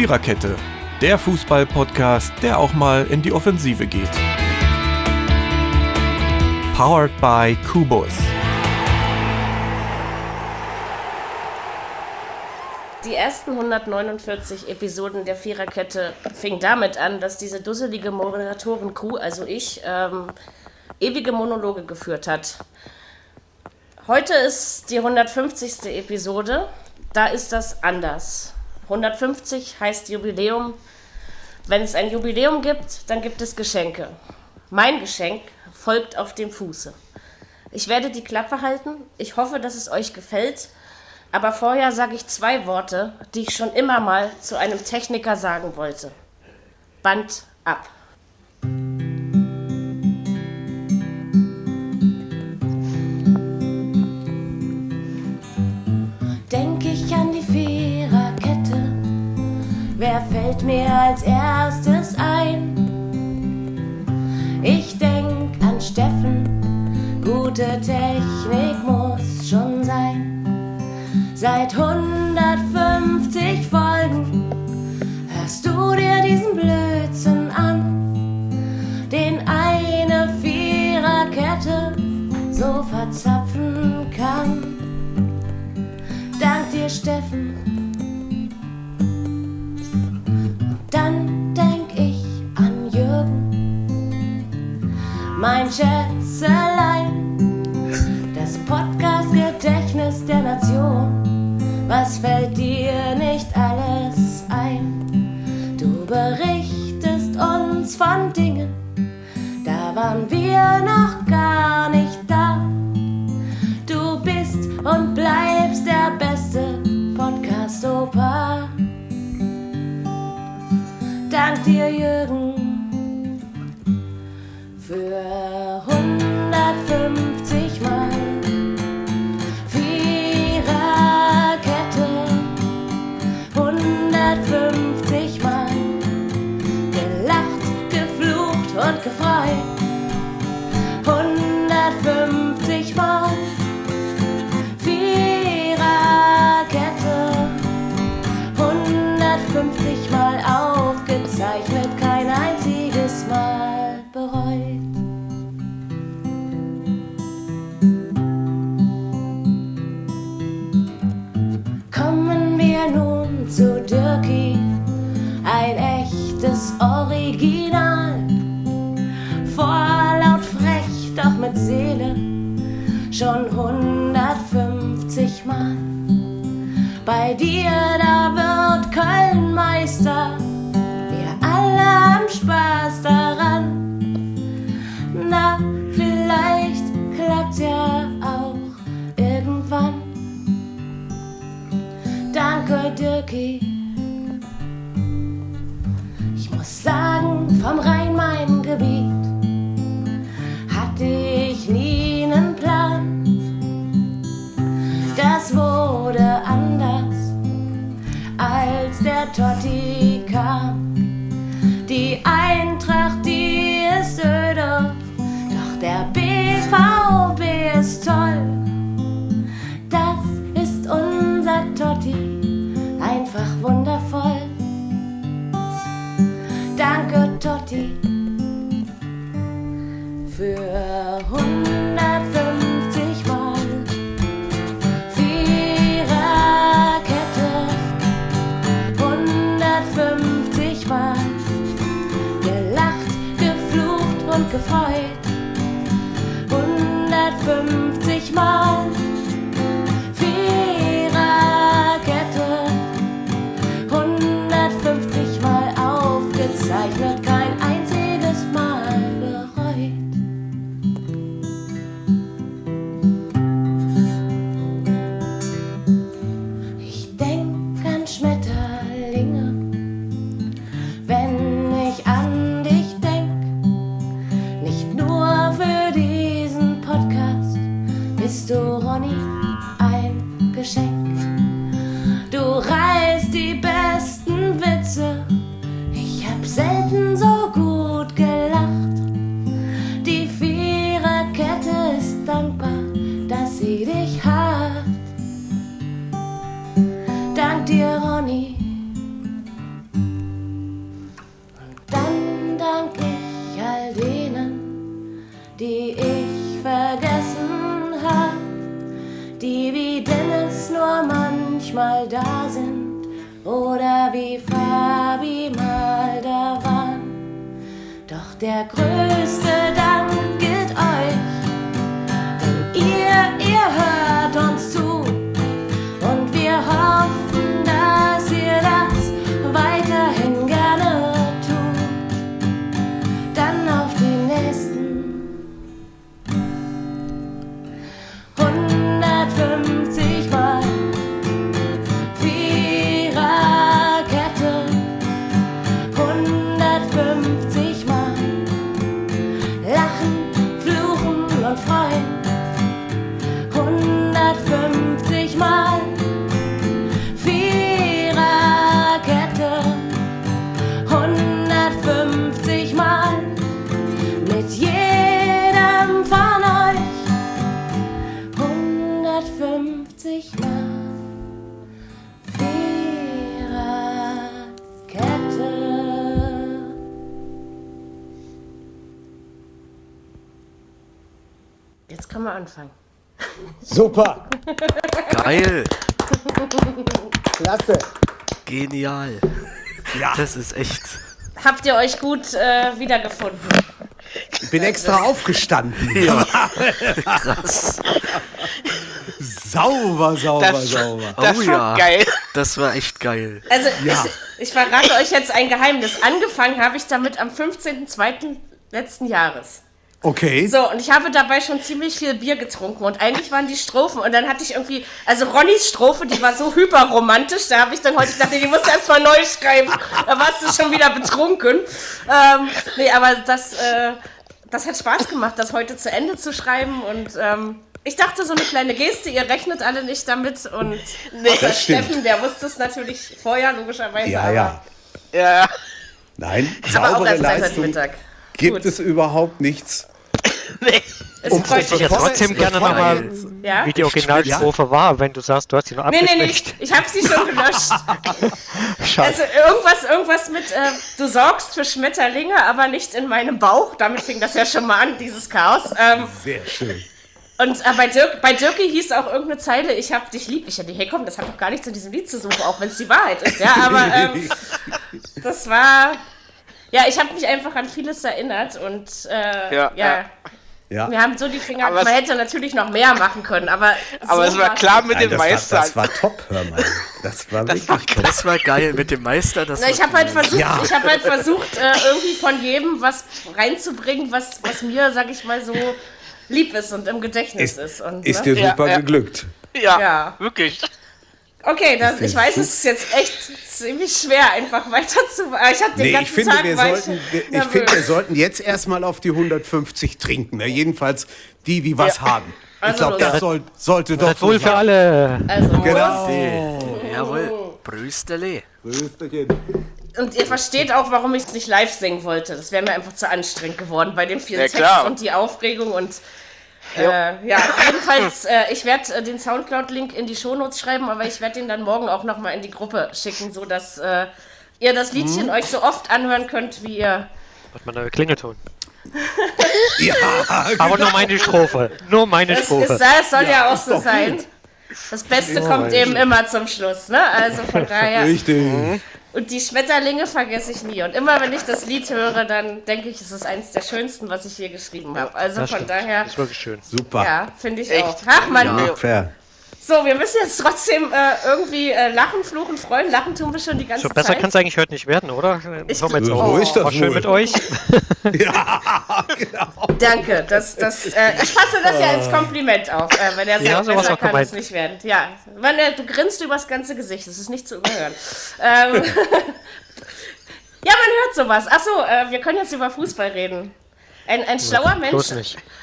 Viererkette, der Fußball-Podcast, der auch mal in die Offensive geht. Powered by Kubus. Die ersten 149 Episoden der Viererkette fingen damit an, dass diese dusselige Moderatoren-Crew, also ich, ähm, ewige Monologe geführt hat. Heute ist die 150. Episode. Da ist das anders. 150 heißt Jubiläum. Wenn es ein Jubiläum gibt, dann gibt es Geschenke. Mein Geschenk folgt auf dem Fuße. Ich werde die Klappe halten. Ich hoffe, dass es euch gefällt. Aber vorher sage ich zwei Worte, die ich schon immer mal zu einem Techniker sagen wollte. Band ab. Wer fällt mir als erstes ein? Ich denk an Steffen, gute Technik muss schon sein. Seit 150 Folgen hörst du dir diesen Blödsinn an, den eine Viererkette so verzapfen kann. Dank dir, Steffen mein Schätzelein, das Podcast-Gedächtnis der Nation. Was fällt dir nicht alles ein? Du berichtest uns von Dingen, da waren wir noch gar nicht da. Du bist und bleibst der beste Podcast-Opa. Dank dir, Jürgen für 150 Schon 150 Mal. Bei dir, da wird Köln Meister. Wir alle haben Spaß daran. Totti kam. Die Eintracht, gefreut. 150 Mal. Super, Geil. klasse. Genial. Ja, Das ist echt. Habt ihr euch gut äh, wiedergefunden? ich bin extra aufgestanden. Ja. Krass. Sauber, sauber, Das, sauber. das Oh war ja. geil. Das war echt geil. Also, Ja. ich, ich verrate euch jetzt ein Geheimnis. Angefangen habe ich damit am 15.02. letzten Jahres. Okay. So, und ich habe dabei schon ziemlich viel Bier getrunken und eigentlich waren die Strophen und dann hatte ich irgendwie, also Ronnys Strophe, die war so hyperromantisch, da habe ich dann heute gedacht, nee, die musst du erstmal neu schreiben, da warst du schon wieder betrunken. Ähm, nee, aber das, äh, das hat Spaß gemacht, das heute zu Ende zu schreiben und ähm, ich dachte, so eine kleine Geste, ihr rechnet alle nicht damit und außer Das stimmt. Steffen, der wusste es natürlich vorher, logischerweise, Ja, aber, ja. Ja, Nein, aber auch erst seit heute Leistung Mittag. Gibt Gut. es überhaupt nichts. nee. Es Um- freut mich. ja Bevor- trotzdem gerne nochmal, Ja? wie die Originalstrophe war, wenn du sagst, du hast sie noch Nee, nee, nee, abgeschwächt. ich, ich habe sie schon gelöscht. Schade. Also irgendwas, irgendwas mit, äh, du sorgst für Schmetterlinge, aber nicht in meinem Bauch. Damit fing das ja schon mal an, dieses Chaos. Ähm, Sehr schön. und äh, bei, Dirk, bei Dirki hieß auch irgendeine Zeile, ich hab dich lieb. Ich dachte, hey komm, das hat doch gar nichts in diesem Lied zu suchen, auch wenn es die Wahrheit ist. Ja, aber ähm, das war... Ja, ich habe mich einfach an vieles erinnert und äh, ja, Ja, ja. Wir haben so die Finger, Aber man hätte natürlich noch mehr machen können, aber Aber so es war klar mit Nein, dem das, war, Meister. das war top, hör mal. Das war wirklich top. Das war geil mit dem Meister. Das Na, war ich habe halt versucht, Ja. ich habe halt versucht, äh, irgendwie von jedem was reinzubringen, was, was mir, sag ich mal, so lieb ist und im Gedächtnis ist. Ist, Und, ist ne? dir Ja, super ja. geglückt. ja, Ja. wirklich. Okay, das, ich weiß, es ist jetzt echt ziemlich schwer, einfach weiter zu. äh, Ich habe den Nee, ganzen ich finde, Tag wir sollten, wir, ich finde, wir sollten jetzt erstmal auf die 150 trinken. Ne? Jedenfalls die, die was haben. Ich Also glaube, los. das soll, sollte doch Das wohl so für alle. Also, Genau. Jawohl. Brüstele. Prösterchen. Und ihr versteht auch, warum ich es nicht live singen wollte. Das wäre mir einfach zu anstrengend geworden bei dem vielen Ja, Text klar. und die Aufregung und äh, ja, jedenfalls, äh, ich werde äh, den Soundcloud-Link in die Shownotes schreiben, aber ich werde den dann morgen auch nochmal in die Gruppe schicken, sodass äh, ihr das Liedchen Mhm. euch so oft anhören könnt, wie ihr. Hat man einen Klingelton. Ja, Aber nur meine Strophe. Nur meine Es, Strophe. es, es soll ja, auch so sein. Das Beste kommt eben immer zum Schluss, ne? Also von daher. richtig. Und die Schmetterlinge vergesse ich nie. Und immer wenn ich das Lied höre, dann denke ich, es ist eines der schönsten, was ich hier geschrieben habe. Also Das von stimmt. daher, Das ist wirklich schön. Super. ja, finde ich Echt? auch. Ach man, Ja. Fair. So, wir müssen jetzt trotzdem äh, irgendwie äh, lachen, fluchen, freuen. Lachen tun wir schon die ganze So besser Zeit. kann es eigentlich heute nicht werden, oder? Ich- Sollen wir jetzt So auch ist das war schön wohl. mit euch. Danke, das, das, äh, ich fasse das ja als Kompliment auf, äh, wenn er sagt, Ja, sowas besser auch kann gemeint. es nicht werden. Ja, wenn er, du grinst übers ganze Gesicht, das ist nicht zu überhören. ähm, ja, man hört sowas. Achso, äh, wir können jetzt über Fußball reden. Ein, ein schlauer Mensch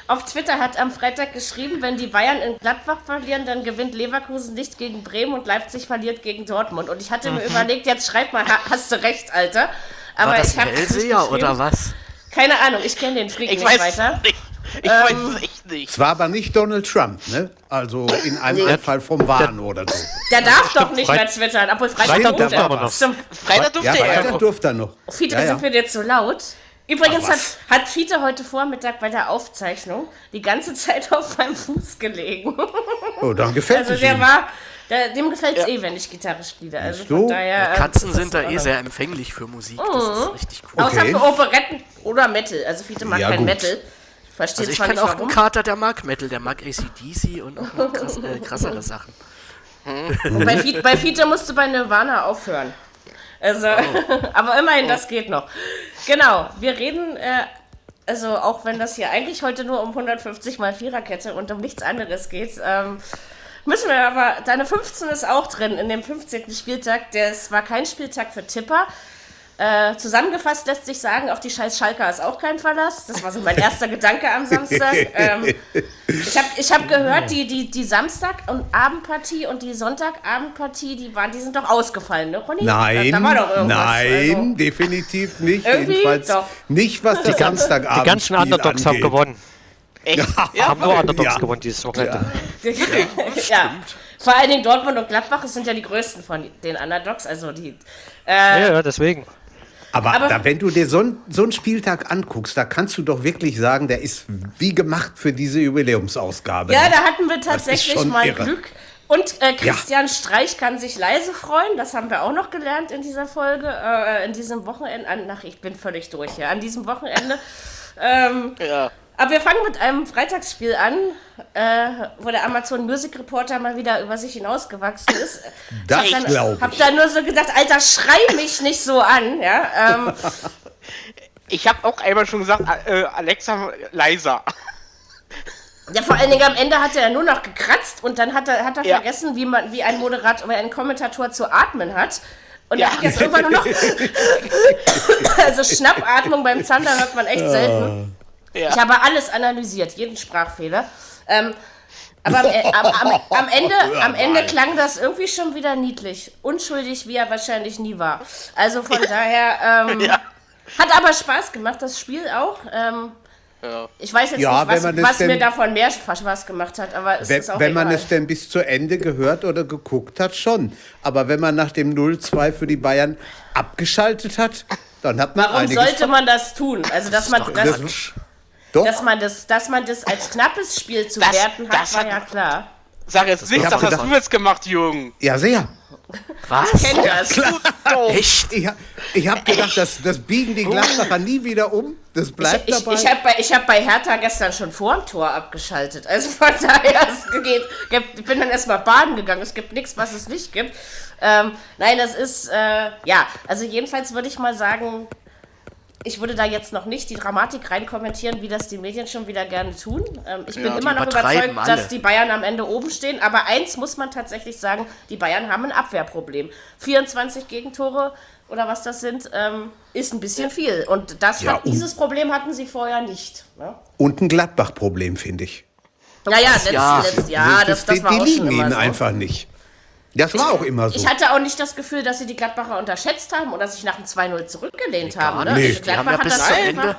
auf Twitter hat am Freitag geschrieben, wenn die Bayern in Gladbach verlieren, dann gewinnt Leverkusen nicht gegen Bremen und Leipzig verliert gegen Dortmund. Und ich hatte Mhm. mir überlegt, jetzt schreib mal, ha- hast du recht, Alter. Aber War das ich habe Hellseher oder was? Keine Ahnung, ich kenne den Freak Ich nicht weiß weiter. nicht. Ich Ähm, weiß es echt nicht. Es war aber nicht Donald Trump, ne? Also in einem Anfall vom Wahn oder so. Der darf doch nicht mehr twittern, obwohl Freitag Freitag durfte er aber noch. Freitag Ja, durfte er. weiter durfte er noch. Fiete, Ja, ja. sind wir dir zu laut? Übrigens Ach, hat, hat Fiete heute Vormittag bei der Aufzeichnung die ganze Zeit auf meinem Fuß gelegen. Oh, dann gefällt Also es der ihm. war, Der, dem gefällt es eh, wenn ich Gitarre spiele. Also von daher, äh, Katzen sind da eh sehr empfänglich für Musik. Das ist richtig cool. Außer Okay. für Operetten oder Metal. Also Fiete mag Ja, kein gut. Metal. Versteht Also ich nicht auch warum. einen Kater, der mag Metal, der mag ACDC und auch noch krass, äh, krassere Sachen. Bei, Fiete, bei Fiete musst du bei Nirvana aufhören. Also, aber immerhin, das geht noch. Genau, wir reden, äh, also auch wenn das hier eigentlich heute nur um 150 mal Viererkette und um nichts anderes geht, ähm, müssen wir aber, deine 15 ist auch drin in dem 15. Spieltag. Das war kein Spieltag für Tipper. Äh, zusammengefasst lässt sich sagen, auf die scheiß Schalker ist auch kein Verlass. Das war so mein erster Gedanke am Samstag. Ähm, ich habe ich hab gehört, die, die, die Samstag- und Abendpartie und die Sonntagabendpartie, die, waren, die sind doch ausgefallen, ne, Ronny? Nein, da, da war doch irgendwas. nein, Also, definitiv nicht. Jedenfalls doch. nicht, was die Samstagabend Die ganzen Underdogs haben gewonnen. Echt? Ja, Haben nur Underdogs Ja. gewonnen dieses Wochenende. ja. Vor allen Dingen Dortmund und Gladbach sind ja die größten von den Underdogs. Also die. Äh, Ja, ja, deswegen. Aber, Aber- da, wenn du dir so, ein- so einen Spieltag anguckst, da kannst du doch wirklich sagen, der ist wie gemacht für diese Jubiläumsausgabe. Ja, da hatten wir tatsächlich mal irre. Glück. Und äh, Christian Streich kann sich leise freuen. Das haben wir auch noch gelernt in dieser Folge, äh, in diesem Wochenende. An, ach, ich bin völlig durch hier. An diesem Wochenende. Ähm, ja. Aber wir fangen mit einem Freitagsspiel an, äh, wo der Amazon Music Reporter mal wieder über sich hinausgewachsen ist. Das Ich hab dann- ich. Hab da nur so gedacht, Alter, schrei mich nicht so an. Ja, ähm, Ich habe auch einmal schon gesagt, äh, Alexa leiser. Ja, vor allen Dingen am Ende hat er ja nur noch gekratzt und dann hat er, hat er Ja. vergessen, wie man, wie ein Moderator, wie ein Kommentator zu atmen hat. Und Ja. er hat jetzt irgendwann nur noch. also Schnappatmung beim Zander hört man echt selten. Ja. Ich habe alles analysiert, jeden Sprachfehler. Ähm, aber am, E- am, am, am, Ende, am Ende klang das irgendwie schon wieder niedlich. Unschuldig, wie er wahrscheinlich nie war. Also von daher. Ähm, Ja. Hat aber Spaß gemacht, das Spiel auch. Ähm, Ja. ich weiß jetzt Ja, nicht, was, man das was mir denn- davon mehr Spaß gemacht hat, aber es Wenn, ist auch wenn man egal. es denn bis zu Ende gehört oder geguckt hat, schon. Aber wenn man nach dem 0-2 für die Bayern abgeschaltet hat, dann hat man Warum einiges sollte man das tun? Also, dass man, das. Doch, dass man, das, dass man das als knappes Spiel zu Das- werten hat, das war hat- ja klar. Sag jetzt nicht, das hast du jetzt gemacht, Jürgen. ja sehr. Was? Kennt das. Oh, Echt? Ich, ich habe gedacht, das, das biegen die Gladbacher nie wieder um. Das bleibt Ich, dabei. ich habe bei, ich hab bei Hertha gestern schon vor dem Tor abgeschaltet. Also von daher, es geht, ich bin dann erstmal baden gegangen. Es gibt nichts, was es nicht gibt. Ähm, nein, das ist, äh, ja, also jedenfalls würde ich mal sagen, ich würde da jetzt noch nicht die Dramatik rein kommentieren, wie das die Medien schon wieder gerne tun. Ähm, ich bin Ja, immer noch überzeugt, alle. dass die Bayern am Ende oben stehen. Aber eins muss man tatsächlich sagen, die Bayern haben ein Abwehrproblem. 24 Gegentore oder was das sind, ähm, ist ein bisschen viel. Und das Ja, hat, dieses Problem hatten sie vorher nicht. Ne? Und ein Gladbach-Problem, finde ich. Naja, letzt, Ja. letzt, ja, das, das die, war die auch liegen ihnen so. einfach nicht. Das war auch immer so. Ich hatte auch nicht das Gefühl, dass sie die Gladbacher unterschätzt haben oder sich nach dem 2-0 zurückgelehnt haben. Ne? nicht. Also Die haben Gladbach ja hat das Ende.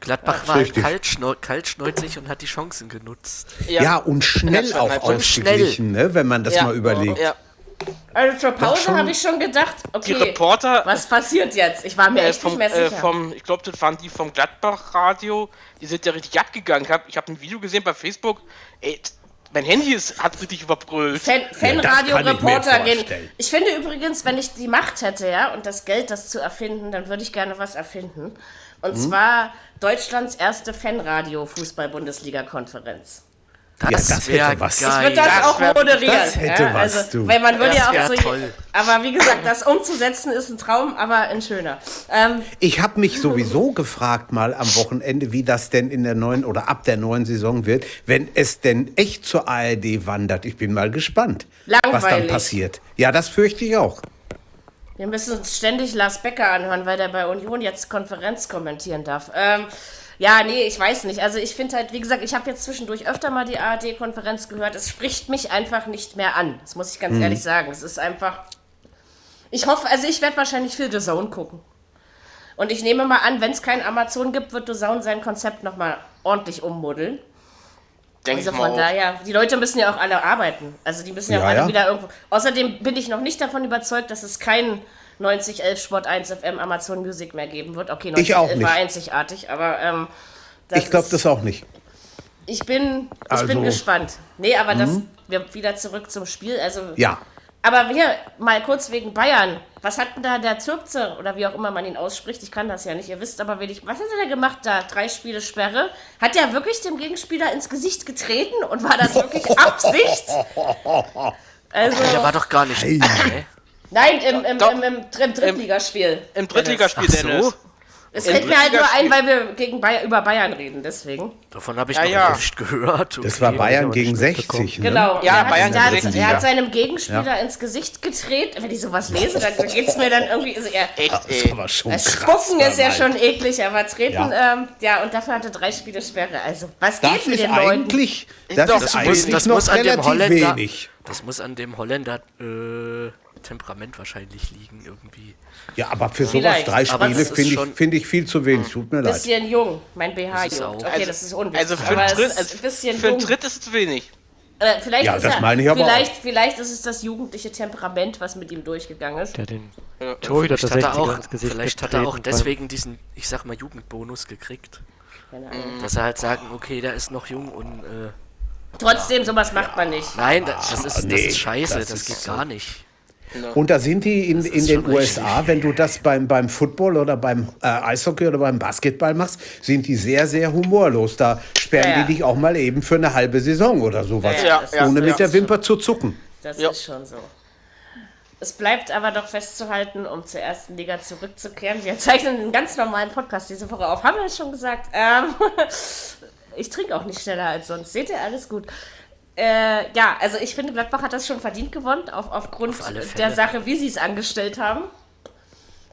Gladbach war halt richtig. kaltschneu kaltschnäuzig und hat die Chancen genutzt. ja, und schnell Ja, auch und ausgeglichen, ne, wenn man das Ja. mal überlegt. Ja. Also zur Pause habe ich schon gedacht, Die okay, Reporter was passiert jetzt? Ich war mir äh, echt vom, nicht mehr äh, sicher. vom, ich glaube, das waren die vom Gladbach-Radio, die sind ja richtig abgegangen. Ich habe ich hab ein Video gesehen bei Facebook, ey, mein Handy ist, hat richtig überbrüllt. Ich Fanradio-Reporter gehen. vorstellen. Ich finde übrigens, wenn ich die Macht hätte, ja, und das Geld, das zu erfinden, dann würde ich gerne was erfinden. Und Hm? zwar Deutschlands erste Fanradio-Fußball-Bundesliga-Konferenz. Das, das wäre hätte was. geil. Ich würde das, Das auch moderieren. das hätte ja, was, also, du. Weil man würde Das ja auch so. toll. Aber wie gesagt, das umzusetzen ist ein Traum, aber ein schöner. Ähm, Ich habe mich sowieso gefragt mal am Wochenende, wie das denn in der neuen oder ab der neuen Saison wird, wenn es denn echt zur ARD wandert. Ich bin mal gespannt, was dann Langweilig. passiert. Ja, das fürchte ich auch. wir müssen uns ständig Lars Becker anhören, weil der bei Union jetzt Konferenz kommentieren darf. Ähm, ja, nee, ich weiß nicht. Also ich finde halt, wie gesagt, ich habe jetzt zwischendurch öfter mal die ARD-Konferenz gehört. Es spricht mich einfach nicht mehr an. Das muss ich ganz ehrlich sagen. Es ist einfach. Ich hoffe, also ich werde wahrscheinlich viel The Zone gucken. Und ich nehme mal an, wenn es kein Amazon gibt, wird The Zone sein Konzept nochmal ordentlich ummodeln. Denk Also ich mal von daher, die Leute müssen ja auch alle arbeiten. Also die müssen ja, Ja, auch alle ja. wieder irgendwo. Außerdem bin ich noch nicht davon überzeugt, dass es kein 9011 Sport 1 FM Amazon Music mehr geben wird. Okay, Ich auch 9011 war nicht. einzigartig, aber ähm, das Ich glaube das auch nicht. Ich bin, ich Also- bin gespannt. Nee, aber das, wir wieder zurück zum Spiel. Also, Ja. aber hier, mal kurz wegen Bayern. Was hat denn da der Zürpze, oder wie auch immer man ihn ausspricht? Ich kann das ja nicht. Ihr wisst aber, wen ich, was hat er denn gemacht da? Drei Spiele Sperre. Hat der wirklich dem Gegenspieler ins Gesicht getreten? Und war das wirklich Absicht? Also, Der war doch gar nicht. Hey. Nein, im, im, Doch. im, im, im Drittligaspiel. Im Drittligaspiel, Ach so. Dennis. Es fällt mir halt nur ein, weil wir gegen Bayern, über Bayern reden, deswegen. Davon habe ich Ja, noch ja. nicht gehört. Das Okay. war Bayern gegen nicht mitbekommen. 60. Ne? Genau. Ja, er hat, Bayern er, hat, direkt er hat seinem Gegenspieler ins Gesicht gedreht. Wenn ich sowas lese, dann geht es mir dann irgendwie. Also er, Echt, Das ist ey. aber schon das krass. Spucken ist ja Mann. schon eklig, aber treten, Ja. ja, ähm, ja und dafür hatte drei Spiele Sperre. Also, was Das geht mit den Leuten? eigentlich, das doch- ist das Das muss, eigentlich das noch muss an dem Holländer. wenig. Das muss an dem Holländer äh, Temperament wahrscheinlich liegen irgendwie. Ja, aber für sowas Vielleicht. drei Aber Spiele das finde ich, find ich viel zu wenig. Tut mir leid. Bisschen jung, mein BH Das ist juckt. auch- Okay, Also- das ist unwichtig. Also für aber ist also ein bisschen für einen jung. Tritt ist es zu wenig. Äh, vielleicht Ja, ist das er, meine ich aber vielleicht, vielleicht ist es das jugendliche Temperament, was mit ihm durchgegangen ist. Der den Ja. Torhüter Vielleicht hat, er 60er auch, ins Gesicht vielleicht hat er auch deswegen diesen, ich sag mal, Jugendbonus gekriegt. Keine Ahnung. Dass er halt sagen, okay, der ist noch jung und äh, Trotzdem, sowas macht man nicht. nein, da- das ist, das nee, ist scheiße, das das, ist geht so. gar nicht. Und da sind die in, in den schon richtig. USA, wenn du das beim, beim Football oder beim äh, Eishockey oder beim Basketball machst, sind die sehr, sehr humorlos. Da sperren Ja, ja. die dich auch mal eben für eine halbe Saison oder sowas. Ja, ja, ohne mit der Wimper zu zucken. Das Ja. ist schon so. Es bleibt aber doch festzuhalten, um zur ersten Liga zurückzukehren. Wir zeichnen einen ganz normalen Podcast diese Woche auf. Haben wir schon gesagt? Ähm, ich trinke auch nicht schneller als sonst. Seht ihr, alles gut. Äh, ja, also ich finde, Gladbach hat das schon verdient gewonnen, auf, aufgrund Auf der Sache, wie sie es angestellt haben.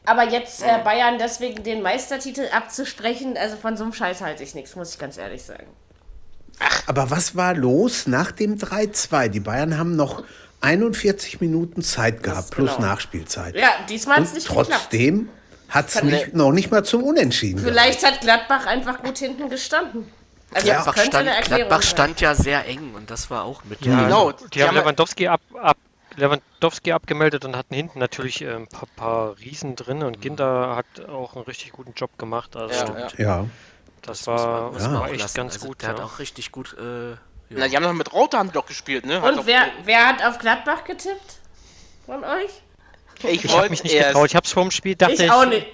Aber jetzt äh, Bayern deswegen den Meistertitel abzusprechen, also von so einem Scheiß halte ich nichts, muss ich ganz ehrlich sagen. Aber was war los nach dem 3-2? Die Bayern haben noch 41 Minuten Zeit gehabt, plus genau. Nachspielzeit. Ja, diesmal hat es nicht trotzdem hat es noch nicht mal zum Unentschieden Vielleicht hat Gladbach einfach gut hinten gestanden. Also Gladbach, das stand, Gladbach stand ja sehr eng und das war auch mit. Ja, Genau, Die, die haben Lewandowski, ab, ab, Lewandowski abgemeldet und hatten hinten natürlich ein paar, paar Riesen drin und Ginter hat auch einen richtig guten Job gemacht. Also Ja, ja. Ja. das, man- war, muss das man war auch echt lassen. ganz also, gut. Der ja. hat auch richtig gut. Äh, ja. Na, die haben doch mit Rauter haben doch gespielt, ne? Hat Und doch- wer, wer hat auf Gladbach getippt? Von euch? Ich, ich habe wollte mich nicht erst. getraut. Ich habe es vor dem Spiel, dachte Ich auch nicht.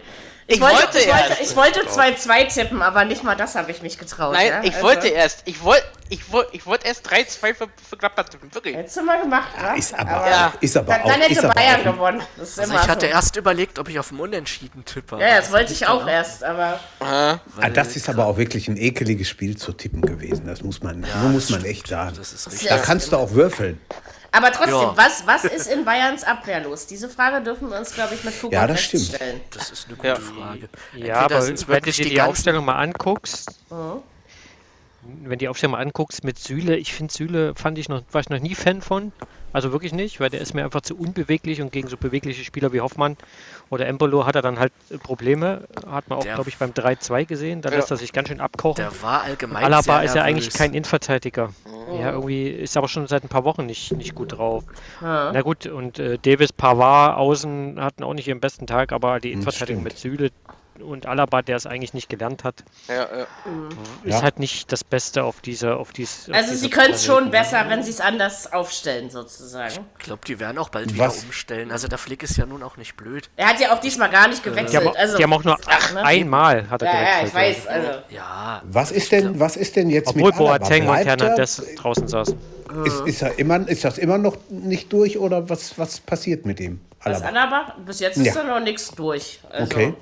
Ich, Ich wollte, wollte ich, wollte, erst. ich wollte 2-2 tippen, aber nicht mal das habe ich mich getraut. Nein, ja? ich Also, wollte erst. Ich wollte ich wollte, ich wollte erst 3-2 für, für Gladbach tippen. Wirklich. Hättest du mal gemacht, wa? Ist aber, Ja. ist aber dann, auch. dann hätte ist aber Bayern gewonnen. Das ist Also immer ich hatte so. erst überlegt, ob ich auf dem Unentschieden tippe. Ja, das wollte ich auch erst, aber. Ah, das ist aber auch wirklich ein ekeliges Spiel zu tippen gewesen. Das muss man, nur muss man echt sagen. Das ist Ja. richtig. Da kannst du auch würfeln. Aber trotzdem, Ja. was, was ist in Bayerns Abwehr los? Diese Frage dürfen wir uns, glaube ich, mit Fug Ja, das stimmt. stellen. Das ist eine gute Ja. Frage. Ja, Entweder aber wenn du wirklich dir die, die ganzen- Aufstellung mal anguckst, Mhm. Wenn die Aufstellung mal anguckst mit Süle, ich finde Süle fand ich noch, war ich noch nie Fan von. Also wirklich nicht, weil der ist mir einfach zu unbeweglich und gegen so bewegliche Spieler wie Hoffmann oder Embolo hat er dann halt Probleme. Hat man auch, glaube ich, beim 3-2 gesehen. Da Ja. lässt er sich ganz schön abkochen. Der war allgemein. Alaba ist ja eigentlich kein Innenverteidiger. Ja, irgendwie ist aber schon seit ein paar Wochen nicht, nicht gut drauf. Na gut, und äh, Davis, Pavard, Außen hatten auch nicht ihren besten Tag, aber die Innenverteidigung mit Süle und Alaba, der es eigentlich nicht gelernt hat, Ja, ja. ist Ja. halt nicht das Beste auf dieser, auf dies. auf Also dieser sie können es schon Planeten. besser, wenn sie es anders aufstellen, sozusagen. Ich glaube, die werden auch bald Was? wieder umstellen. Also der Flick ist ja nun auch nicht blöd. Er hat ja auch diesmal gar nicht Die gewechselt. haben, also, die haben auch nur Ach, ne? einmal hat er Ja, ja, gewechselt. ich weiß. Also, Ja, Was ist denn, was ist denn jetzt Obwohl mit Alaba? Boateng und er? Hernandez draußen saßen. Ist, ist, er immer, ist das immer noch nicht durch oder was, was passiert mit ihm? was Alaba. Alaba? Bis jetzt ist Ja. da noch nichts durch. Also, Okay.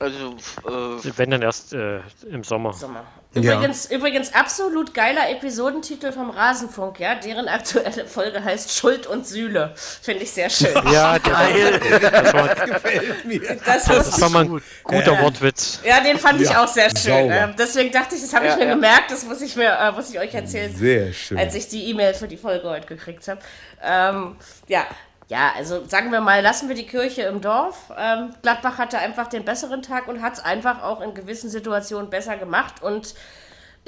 Also, äh, Wenn dann erst äh, im Sommer. Sommer. Ja. Übrigens, übrigens absolut geiler Episodentitel vom Rasenfunk, ja. Deren aktuelle Folge heißt Schuld und Sühle. Finde ich sehr schön. Ja, der geil. Das, das muss, war mal ein guter Wortwitz. ja, den fand ich Ja, auch sehr schön. sauber. Ähm, deswegen dachte ich, das habe ich Ja, mir ja. gemerkt, das muss ich mir, äh, muss ich euch erzählen. Sehr schön. als ich die E-Mail für die Folge heute gekriegt habe. Ähm, ja. Ja, also sagen wir mal, lassen wir die Kirche im Dorf. Ähm, Gladbach hatte einfach den besseren Tag und hat es einfach auch in gewissen Situationen besser gemacht. Und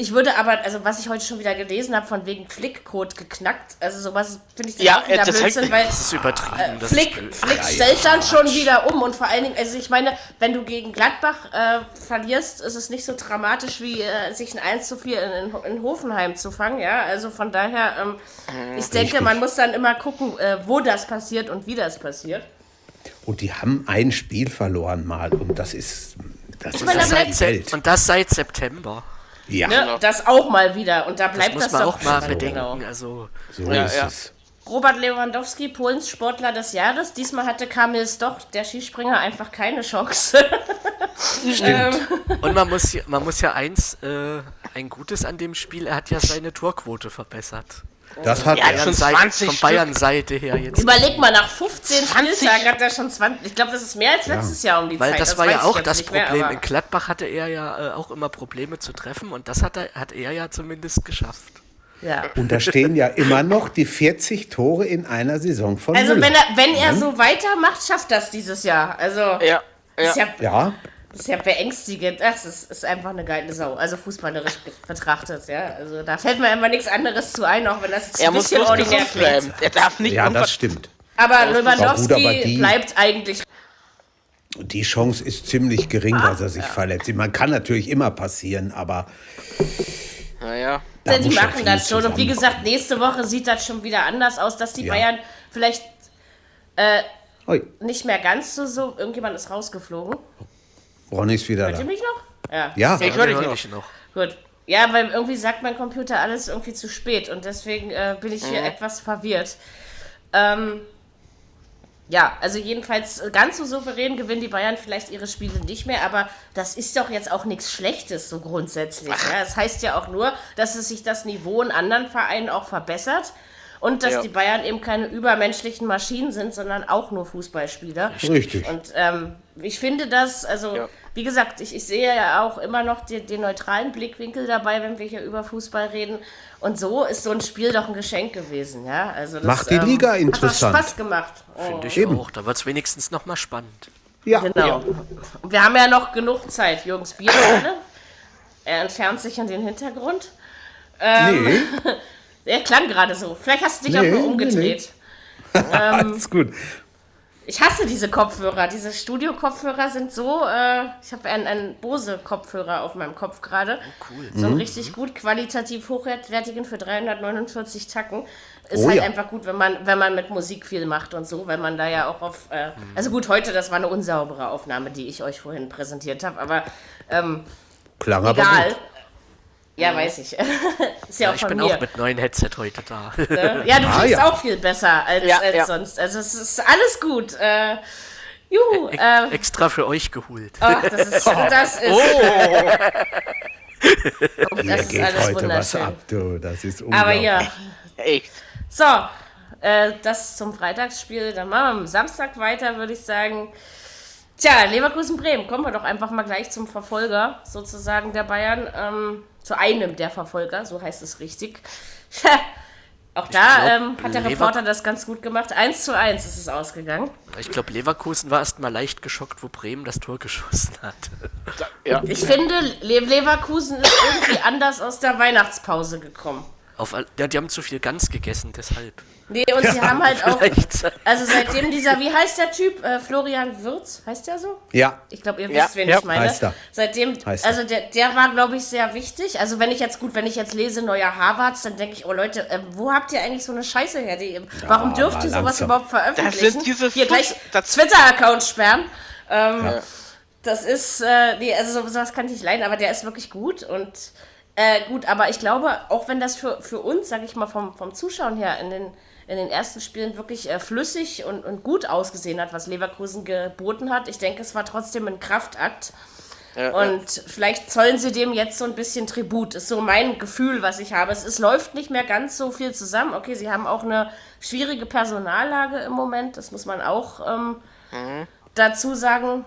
Ich würde aber, also was ich heute schon wieder gelesen habe, von wegen Flick-Code geknackt, also sowas finde ich dann Ja, auch wieder äh, das Blödsinn, heißt- weil Das ist übertrieben. das Flick, ist, Flick stellt dann schon wieder um und vor allen Dingen, also ich meine, wenn du gegen Gladbach äh, verlierst, ist es nicht so dramatisch wie äh, sich ein 1 zu 4 in, in, in Hofenheim zu fangen, ja, also von daher, ähm, ich denke, Richtig. man muss dann immer gucken, äh, wo das passiert und wie das passiert. Und die haben ein Spiel verloren mal und das ist das ist meine, das Welt. und das seit September. Ja, Ne? Das auch mal wieder und da Das bleibt muss das, man doch auch mal so, bedenken. genau. Also, so Ja, ist ja. es. Robert Lewandowski, Polens Sportler des Jahres. Diesmal hatte Kamil Stoch, der Skispringer, einfach keine Chance. Stimmt. und man muss, ja, man muss ja eins, äh, ein Gutes an dem Spiel, er hat ja seine Torquote verbessert. Das hat Ja, er. schon Seite- 20 von. Bayern Seite her jetzt. Überleg mal, nach 15 20. Spieltagen hat er schon 20. Ich glaube, das ist mehr als letztes Jahr um die Weil Zeit. das war weiß ja auch das mehr, Problem. aber- In Gladbach hatte er ja äh, auch immer Probleme zu treffen und das hat er, hat er ja zumindest geschafft. ja. Und da stehen ja immer noch die 40 Tore in einer Saison von Also Müller. wenn er, wenn er so weitermacht, schafft das dieses Jahr. Also Ja, ist, ja. ja, ja, ist ja beängstigend. Das ist, ist einfach eine geile Sau. Also fußballerisch betrachtet, ja. Also da fällt mir einfach nichts anderes zu ein, auch wenn das jetzt Er ein muss bisschen ordinär bleiben. Er darf nicht ja, das stimmt. Aber Ja, gut, Lewandowski aber die- bleibt eigentlich Die Chance ist ziemlich gering, dass er sich verletzt. Man kann natürlich immer passieren, aber Naja. da die machen das schon. Und wie gesagt, nächste Woche sieht das schon wieder anders aus, dass die Ja. Bayern vielleicht Ui, nicht mehr ganz so so. Irgendjemand ist rausgeflogen. Ronny ist wieder Hört da. ihr mich noch? Ja. Ja, Ich höre dich noch. Gut. Ja, weil irgendwie sagt mein Computer alles irgendwie zu spät und deswegen äh, bin ich hier etwas verwirrt. Ähm, ja, also jedenfalls äh, ganz so souverän gewinnen die Bayern vielleicht ihre Spiele nicht mehr, aber das ist doch jetzt auch nichts Schlechtes so grundsätzlich. Ja? Das heißt ja auch nur, dass es sich das Niveau in anderen Vereinen auch verbessert und dass Ja. die Bayern eben keine übermenschlichen Maschinen sind, sondern auch nur Fußballspieler. richtig. Und ähm, ich finde das, also Ja. Wie gesagt, ich, ich sehe ja auch immer noch die, den neutralen Blickwinkel dabei, wenn wir hier über Fußball reden. Und so ist so ein Spiel doch ein Geschenk gewesen, ja. Also das, Macht die Liga interessant. Hat Spaß gemacht. Oh, Finde ich Eben. auch. Da wird es wenigstens nochmal spannend. Ja, genau. Und wir haben ja noch genug Zeit, Jürgens Bier gerade. Er entfernt sich in den Hintergrund. nee, Er klang gerade so. Vielleicht hast du dich Nee, auch nur nee, umgedreht. alles gut. Ich hasse diese Kopfhörer. Diese Studio-Kopfhörer sind so. Äh, ich habe einen, einen Bose-Kopfhörer auf meinem Kopf gerade. cool. So einen richtig gut qualitativ hochwertigen für 349 Tacken. Ist Oh halt ja. einfach gut, wenn man, wenn man mit Musik viel macht und so, weil man da ja auch auf. Äh, also gut, heute, das war eine unsaubere Aufnahme, die ich euch vorhin präsentiert habe, aber ähm, Klang aber egal. gut. Ja, weiß ich. ist ja, Ja, auch ich von bin mir. auch mit neuen Headset heute da. Ne? Ja, du Ah, ja. auch viel besser als, Ja, als ja. sonst. Also es ist alles gut. Äh, juhu, E- äh, Extra für euch geholt. ach, das ist, das ist, oh, Hier das ist geht alles heute was ab, du. Das ist Aber ja, Echt. so, äh, das zum Freitagsspiel. Dann machen wir am Samstag weiter, würde ich sagen. Tja, Leverkusen-Bremen. Kommen wir doch einfach mal gleich zum Verfolger, sozusagen, der Bayern. Ähm, zu einem der Verfolger, so heißt es richtig. Auch da glaub, ähm, hat der Lever- Reporter das ganz gut gemacht. 1 zu 1 ist es ausgegangen. Ich glaube, Leverkusen war erst mal leicht geschockt, wo Bremen das Tor geschossen hat. Ja. Ich finde, Le Leverkusen ist irgendwie anders aus der Weihnachtspause gekommen. Auf, ja, die haben zu viel Gans gegessen, deshalb. Nee, und sie haben halt auch, also seitdem dieser, wie heißt der Typ? Äh, Florian Würz, heißt der so? Ja, Ich glaube, ihr Ja, wisst, wen ja. ich meine. Heißt er. Seitdem, Heißt er. also der, der war, glaube ich, sehr wichtig. Also wenn ich jetzt, gut, wenn ich jetzt lese, neuer Harvards, dann denke ich, oh Leute, äh, wo habt ihr eigentlich so eine Scheiße her? Die, warum dürft ihr sowas langsam. überhaupt veröffentlichen? Das sind diese Hier gleich Twitter-Account sperren. Ähm, Das ist, äh, nee, also so- sowas kann ich nicht leiden, aber der ist wirklich gut und äh, gut, aber ich glaube, auch wenn das für, für uns, sage ich mal, vom, vom Zuschauen her in den, in den ersten Spielen wirklich äh, flüssig und, und gut ausgesehen hat, was Leverkusen geboten hat, ich denke, es war trotzdem ein Kraftakt. Ja, Und vielleicht zollen sie dem jetzt so ein bisschen Tribut. Ist so mein Gefühl, was ich habe. Es, es läuft nicht mehr ganz so viel zusammen. Okay, sie haben auch eine schwierige Personallage im Moment. Das muss man auch ähm, dazu sagen.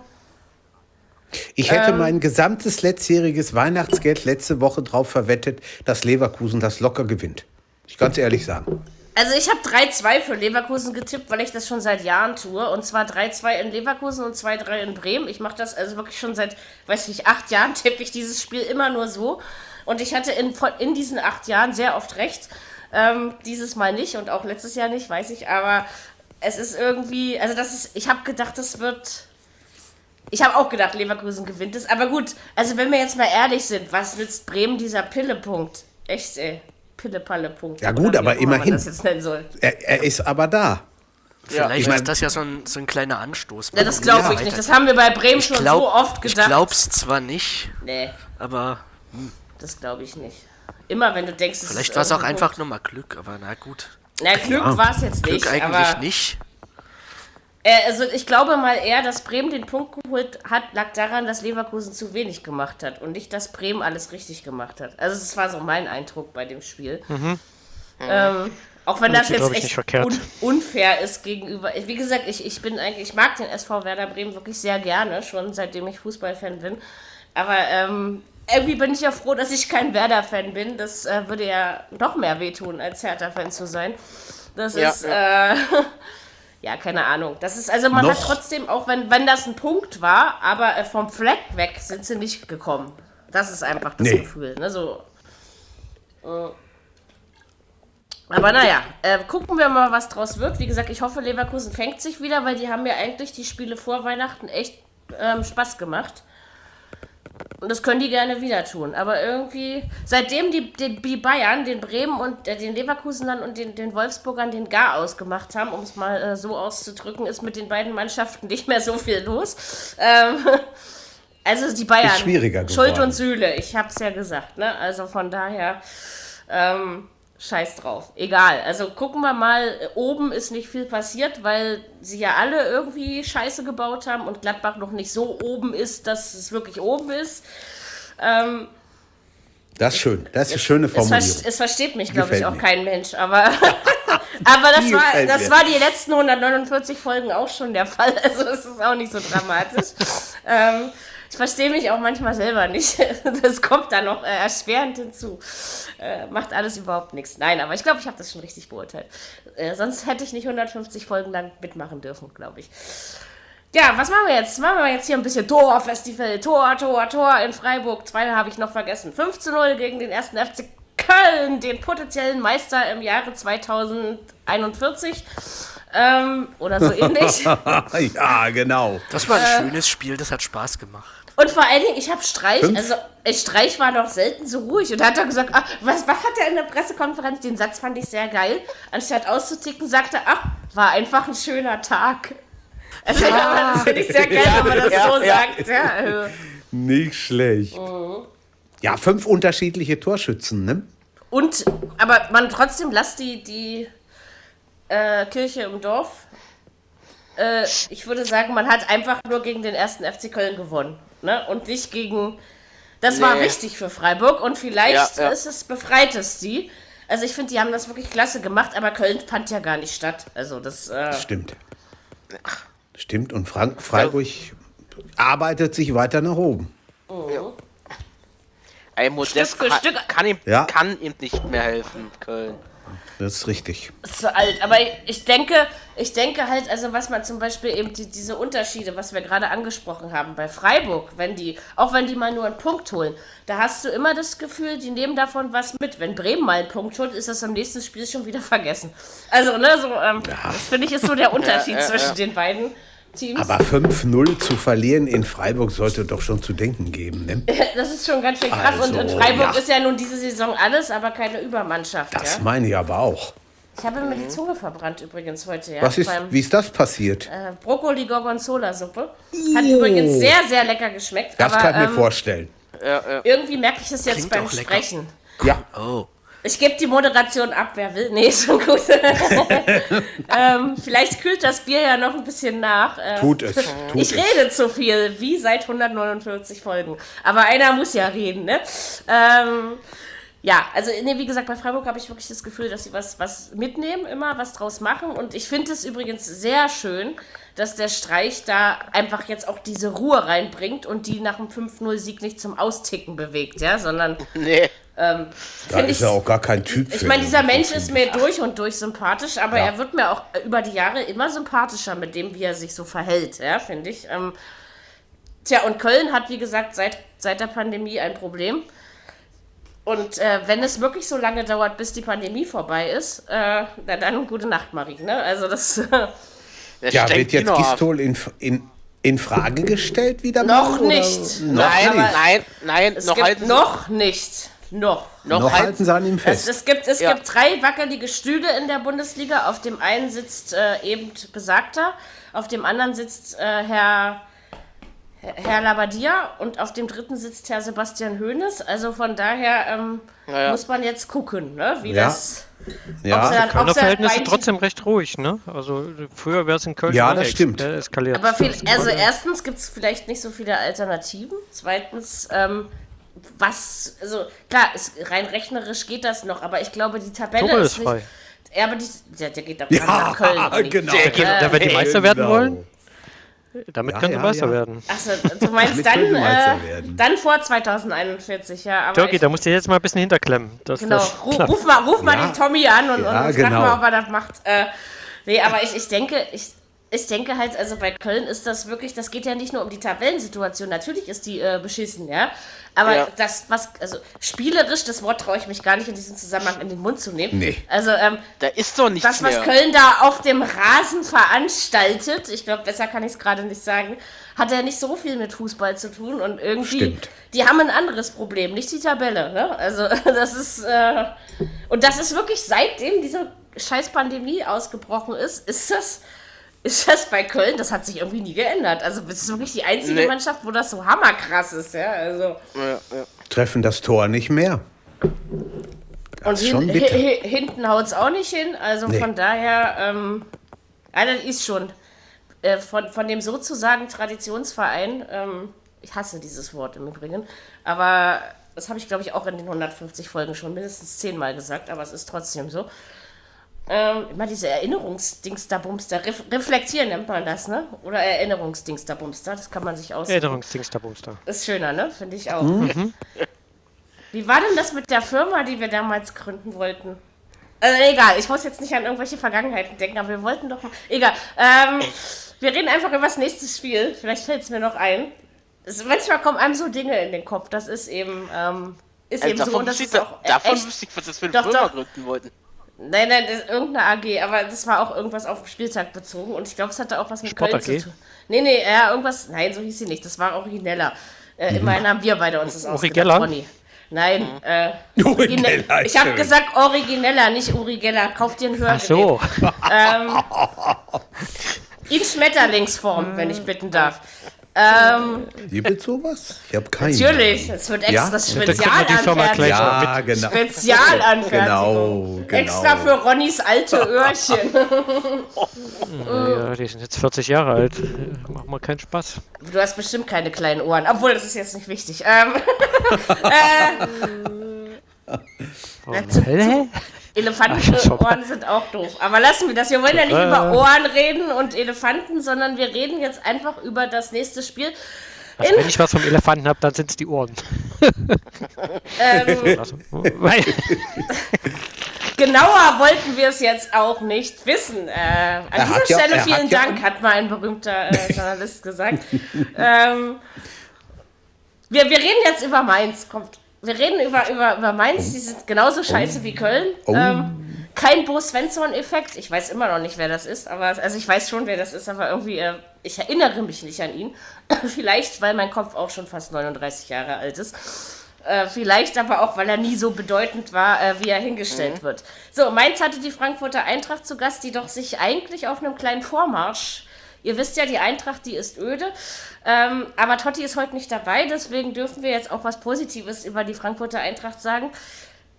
Ich hätte Ähm. mein gesamtes letztjähriges Weihnachtsgeld letzte Woche drauf verwettet, dass Leverkusen das locker gewinnt. Ich ganz ehrlich sagen. Also ich habe 3-2 für Leverkusen getippt, weil ich das schon seit Jahren tue. Und zwar 3-2 in Leverkusen und 2-3 in Bremen. Ich mache das also wirklich schon seit, weiß ich nicht, acht Jahren tippe ich dieses Spiel immer nur so. Und ich hatte in, in diesen acht Jahren sehr oft recht. Ähm, dieses Mal nicht und auch letztes Jahr nicht, weiß ich. Aber es ist irgendwie, also das ist, ich habe gedacht, das wird. Ich habe auch gedacht, Leverkusen gewinnt es. Aber gut, also wenn wir jetzt mal ehrlich sind, was nützt Bremen dieser Pille-Punkt? Echt, ey. Pille-Palle-Punkt. Ja gut, aber immerhin. das jetzt nennen soll. Er, er ist aber da. Vielleicht ich mein- ist das ja so ein, so ein kleiner Anstoß. Ja, das glaube ich nicht. Das haben wir bei Bremen schon glaub, so oft Ich gedacht. glaub's zwar nicht, nee, aber das glaube ich nicht. Immer wenn du denkst, es vielleicht war es auch einfach nur mal Glück, aber na gut. Na, Glück war es jetzt nicht. Glück eigentlich aber, nicht. Äh, also ich glaube mal eher, dass Bremen den Punkt geholt hat, lag daran, dass Leverkusen zu wenig gemacht hat und nicht, dass Bremen alles richtig gemacht hat. Also das war so mein Eindruck bei dem Spiel. Ähm, auch wenn das glaub jetzt echt un unfair ist gegenüber. Wie gesagt, ich, ich bin eigentlich, ich mag den SV Werder Bremen wirklich sehr gerne, schon seitdem ich Fußballfan bin. Aber ähm, irgendwie bin ich ja froh, dass ich kein Werder-Fan bin. Das äh, würde ja noch mehr wehtun, als Hertha-Fan zu sein. Das Ja, ist, äh, ja, keine Ahnung. Das ist, also man hat Noch- trotzdem, auch wenn, wenn das ein Punkt war, aber äh, vom Fleck weg sind sie nicht gekommen. Das ist einfach das Nee. Gefühl. Ne? So, äh. aber naja, äh, gucken wir mal, was draus wird. Wie gesagt, ich hoffe, Leverkusen fängt sich wieder, weil die haben mir eigentlich die Spiele vor Weihnachten echt ähm, Spaß gemacht. Und das können die gerne wieder tun. Aber irgendwie, seitdem die, die, die Bayern den Bremen und äh, den Leverkusenern und den, den Wolfsburgern den Gar ausgemacht haben, um es mal äh, so auszudrücken, ist mit den beiden Mannschaften nicht mehr so viel los. Ähm, also die Bayern. Ist schwieriger Schuld geworden. und Sühle, ich hab's ja gesagt. Ne? Also von daher, ähm, scheiß drauf. Egal. Also gucken wir mal, äh, oben ist nicht viel passiert, weil sie ja alle irgendwie Scheiße gebaut haben und Gladbach noch nicht so oben ist, dass es wirklich oben ist. Ähm, Das ist schön. Das ist eine schöne es, Formulierung. es versteht mich, glaube ich, auch mir. kein Mensch, aber, aber das, war, das war die letzten 149 Folgen auch schon der Fall, also es ist auch nicht so dramatisch. ähm, ich verstehe mich auch manchmal selber nicht. Das kommt dann noch äh, erschwerend hinzu. Äh, macht alles überhaupt nichts. Nein, aber ich glaube, ich habe das schon richtig beurteilt. Äh, sonst hätte ich nicht 150 Folgen lang mitmachen dürfen, glaube ich. Ja, was machen wir jetzt? Machen wir jetzt hier ein bisschen Torfestival. Tor, Tor, Tor in Freiburg. Zwei habe ich noch vergessen. 5 zu 0 gegen den ersten FC Köln, den potenziellen Meister im Jahre 2041. Ähm, oder so ähnlich. ja, genau. Das war ein Äh. schönes Spiel, das hat Spaß gemacht. Und vor allen Dingen, ich habe Streich, Fünf? also Streich war noch selten so ruhig. Und da hat er gesagt, ach, was, was hat er in der Pressekonferenz? Den Satz fand ich sehr geil. Anstatt auszuticken, sagte er, ach, war einfach ein schöner Tag. Also, das finde ich sehr geil, wenn man das ja, so ja. sagt. Ja, also. Nicht schlecht. Ja, fünf unterschiedliche Torschützen, ne? Und, aber man trotzdem lasst die, die äh, Kirche im Dorf. Äh, ich würde sagen, man hat einfach nur gegen den ersten FC Köln gewonnen. Ne? Und nicht gegen. Das war Nee. wichtig für Freiburg und vielleicht Ja, ja. ist es befreit es sie. Also ich finde, die haben das wirklich klasse gemacht, aber Köln fand ja gar nicht statt. Also das. Äh, Stimmt. Stimmt. Und Frank Freiburg arbeitet sich weiter nach oben. Ey, Modest Stück für kann, Stück. kann, ihm, Ja. kann ihm nicht mehr helfen, Köln. Das ist richtig. ist zu alt. Aber ich denke, ich denke halt, also was man zum Beispiel eben die, diese Unterschiede, was wir gerade angesprochen haben, bei Freiburg, wenn die, auch wenn die mal nur einen Punkt holen, da hast du immer das Gefühl, die nehmen davon was mit. Wenn Bremen mal einen Punkt holt, ist das am nächsten Spiel schon wieder vergessen. Also, ne, so, ähm, das finde ich ist so der Unterschied ja, ja. zwischen den beiden Teams. Aber 5-0 zu verlieren in Freiburg sollte doch schon zu denken geben, ne? das ist schon ganz schön krass. und, und Also, Freiburg ja. ist ja nun diese Saison alles, aber keine Übermannschaft. Das ja? meine ich aber auch. Ich habe mir die Zunge verbrannt übrigens heute. Ja, Was ist, beim- wie ist das passiert? Äh, Brokkoli Gorgonzola Suppe. Hat übrigens sehr, sehr lecker geschmeckt. Das aber, kann ich mir ähm, vorstellen. Irgendwie merke ich das jetzt Klingt beim. Sprechen. Ja, Oh. Ich gebe die Moderation ab, wer will. Nee, ist schon gut. ähm, vielleicht kühlt das Bier ja noch ein bisschen nach. Äh, tut es. Tut ich es. rede zu viel, wie seit 149 Folgen. Aber einer muss ja reden, ne? Ähm, ja, also nee, wie gesagt, bei Freiburg habe ich wirklich das Gefühl, dass sie was, was mitnehmen, immer was draus machen. Und ich finde es übrigens sehr schön, dass der Streich da einfach jetzt auch diese Ruhe reinbringt und die nach dem 5-0-Sieg nicht zum Austicken bewegt, ja, sondern Nee. Ähm, Da ist er auch gar kein Typ ich meine, dieser Mensch ist ich. mir durch und durch sympathisch, aber Ja. er wird mir auch über die Jahre immer sympathischer mit dem, wie er sich so verhält, ja, finde ich. Ähm, tja, und Köln hat, wie gesagt, seit, seit der Pandemie ein Problem. Und äh, wenn es wirklich so lange dauert, bis die Pandemie vorbei ist, äh, na dann gute Nacht, Marie. Ne? Also das Ja, wird jetzt. Gistol in, in, in Frage gestellt wieder Noch mal, nicht. Noch Nein, nicht. nein, nein, es noch gibt noch nicht. Noch. noch, Noch halten halten sie an ihm Es, fest. es, gibt, es Ja. gibt drei wackelige Stühle in der Bundesliga. Auf dem einen sitzt äh, eben besagter, auf dem anderen sitzt äh, Herr, Herr Labadia und auf dem dritten sitzt Herr Sebastian Hoeneß. Also von daher ähm, Ja, ja. muss man jetzt gucken, ne? wie Ja. das. ob sie Ja, dann, ob sie Verhältnisse Beinchen- trotzdem recht ruhig, ne? Also früher wäre es in Köln Ja, das stimmt. äh, eskaliert. Aber viel, also erstens gibt es vielleicht nicht so viele Alternativen. Zweitens, ähm, was, also klar, es, rein rechnerisch geht das noch, aber ich glaube, die Tabelle ist ist nicht. frei. Ja, aber die, der, der geht doch nicht nach Köln. Ja, genau. Der geht- Da, wenn die Meister werden wollen, damit Ja, können sie ja, Meister ja. werden. Achso, du meinst dann, äh, werden. dann vor 2041, ja. Aber ich, da musst du jetzt mal ein bisschen hinterklemmen. Dass genau, das ruf, ruf mal, ruf mal Ja. den Tommy an und, Ja, und frag genau. mal, ob er das macht. Äh, nee, aber ich, ich denke, ich, ich denke halt, also bei Köln ist das wirklich, das geht ja nicht nur um die Tabellensituation. Natürlich ist die äh, beschissen, ja. Aber Ja. das, was, also spielerisch, das Wort traue ich mich gar nicht in diesem Zusammenhang in den Mund zu nehmen. Nee. Also, ähm, Da ist doch nichts das, was mehr. Köln da auf dem Rasen veranstaltet, ich glaube, besser kann ich es gerade nicht sagen, hat ja nicht so viel mit Fußball zu tun und irgendwie, Stimmt. die haben ein anderes Problem, nicht die Tabelle. Ne? Also das ist, äh, und das ist wirklich seitdem diese scheiß Pandemie ausgebrochen ist, ist das, ist das bei Köln, das hat sich irgendwie nie geändert. Also das ist wirklich die einzige Nee. Mannschaft, wo das so hammerkrass ist, ja, also. Ja, ja. Treffen das Tor nicht mehr. Und ist schon hin, hinten haut es auch nicht hin. Also Nee. von daher, ähm, ja, das ist schon. Äh, von, von dem sozusagen Traditionsverein, ähm, ich hasse dieses Wort im Übrigen, aber das habe ich, glaube ich, auch in den 150 Folgen schon mindestens zehnmal gesagt, aber es ist trotzdem so. Ähm, immer diese Erinnerungsdingsterbumster, Ref reflektieren nennt man das, ne? Oder Erinnerungsdingsterbumster, das kann man sich aus. Erinnerungsdingsterbumster. Ist schöner, ne? Finde ich auch. Mhm. Wie war denn das mit der Firma, die wir damals gründen wollten? Also egal, ich muss jetzt nicht an irgendwelche Vergangenheiten denken, aber wir wollten doch mal. Egal. Ähm, wir reden einfach über das nächste Spiel. Vielleicht fällt es mir noch ein. Es, manchmal kommen einem so Dinge in den Kopf. Das ist eben, ähm, ist Also eben so. davon Und das wüsste ist ich, auch davon echt, wüsste ich, was das für eine Doch, Firma doch. gründen wollten. Nein, nein, das ist irgendeine AG, aber das war auch irgendwas auf den Spieltag bezogen und ich glaube, es hatte auch was mit Sport Köln AG? zu tun. Nee, nee, ja, irgendwas, nein, so hieß sie nicht, das war origineller. Äh, Immerhin haben wir beide uns das Origeller? ausgedacht, Ronny. Nein, äh, Originell, origine- ich habe gesagt origineller, nicht Uri Geller. Kauf dir ein Hörgerät. Ach so. In Schmetterlingsform, wenn ich bitten darf. Ähm, Gibt es sowas? Ich habe keine. natürlich, es wird Ja? extra gleich Spezialanfertigung. Ja, genau. Spezialanfertigung. Genau, genau. Extra für Ronnys alte Öhrchen. Ja, die sind jetzt 40 Jahre alt. Macht mal keinen Spaß. Du hast bestimmt keine kleinen Ohren, obwohl das ist jetzt nicht wichtig. Ähm, äh, Hä? Elefantenohren sind auch doof. Aber lassen wir das. Wir wollen ja nicht über Ohren reden und Elefanten, sondern wir reden jetzt einfach über das nächste Spiel. Also, wenn ich was vom Elefanten habe, dann sind es die Ohren. Ähm, Also, weil, genauer wollten wir es jetzt auch nicht wissen. Äh, an dieser hat ja- Stelle er vielen hat ja- Dank, hat mal ein berühmter äh, Journalist gesagt. ähm, wir, wir reden jetzt über Mainz. Kommt. Wir reden über, über, über Mainz, die sind genauso scheiße wie Köln. Oh. Ähm, kein Bo Svensson-Effekt. Ich weiß immer noch nicht, wer das ist, aber also ich weiß schon, wer das ist, aber irgendwie, äh, ich erinnere mich nicht an ihn. Vielleicht, weil mein Kopf auch schon fast 39 Jahre alt ist. Äh, vielleicht aber auch, weil er nie so bedeutend war, äh, wie er hingestellt wird. So, Mainz hatte die Frankfurter Eintracht zu Gast, die doch sich eigentlich auf einem kleinen Vormarsch. Ihr wisst ja, die Eintracht, die ist öde. Ähm, aber Totti ist heute nicht dabei, deswegen dürfen wir jetzt auch was Positives über die Frankfurter Eintracht sagen.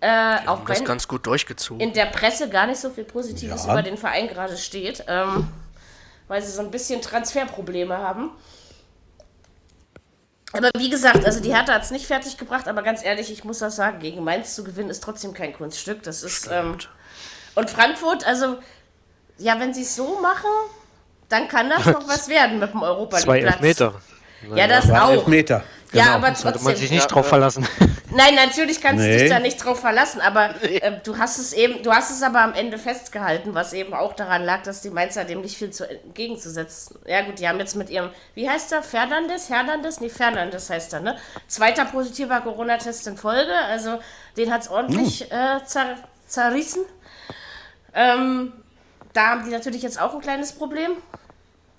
Äh, auch Das ist wenn ganz gut durchgezogen. in der Presse gar nicht so viel Positives Ja. über den Verein gerade steht, ähm, weil sie so ein bisschen Transferprobleme haben. Aber wie gesagt, also die Hertha hat es nicht fertig gebracht, aber ganz ehrlich, ich muss das sagen, gegen Mainz zu gewinnen ist trotzdem kein Kunststück. Das ist. Ähm, und Frankfurt, also, ja, wenn sie es so machen, dann kann das noch was werden mit dem Europa zwei League Platz. Elfmeter. Ja, das War auch. Elfmeter. Ja, aber Sollte man trotzdem. sich nicht Ja, drauf verlassen. Nein, natürlich kannst du Nee. dich da nicht drauf verlassen, aber äh, du hast es eben, du hast es aber am Ende festgehalten, was eben auch daran lag, dass die Mainzer dem nicht viel zu, entgegenzusetzen. Ja gut, die haben jetzt mit ihrem, wie heißt er, Fernandes, Hernandez, nee, Fernandes heißt er, ne? Zweiter positiver Corona-Test in Folge, also den hat es ordentlich äh, zer, zerrissen. Ähm, da haben die natürlich jetzt auch ein kleines Problem.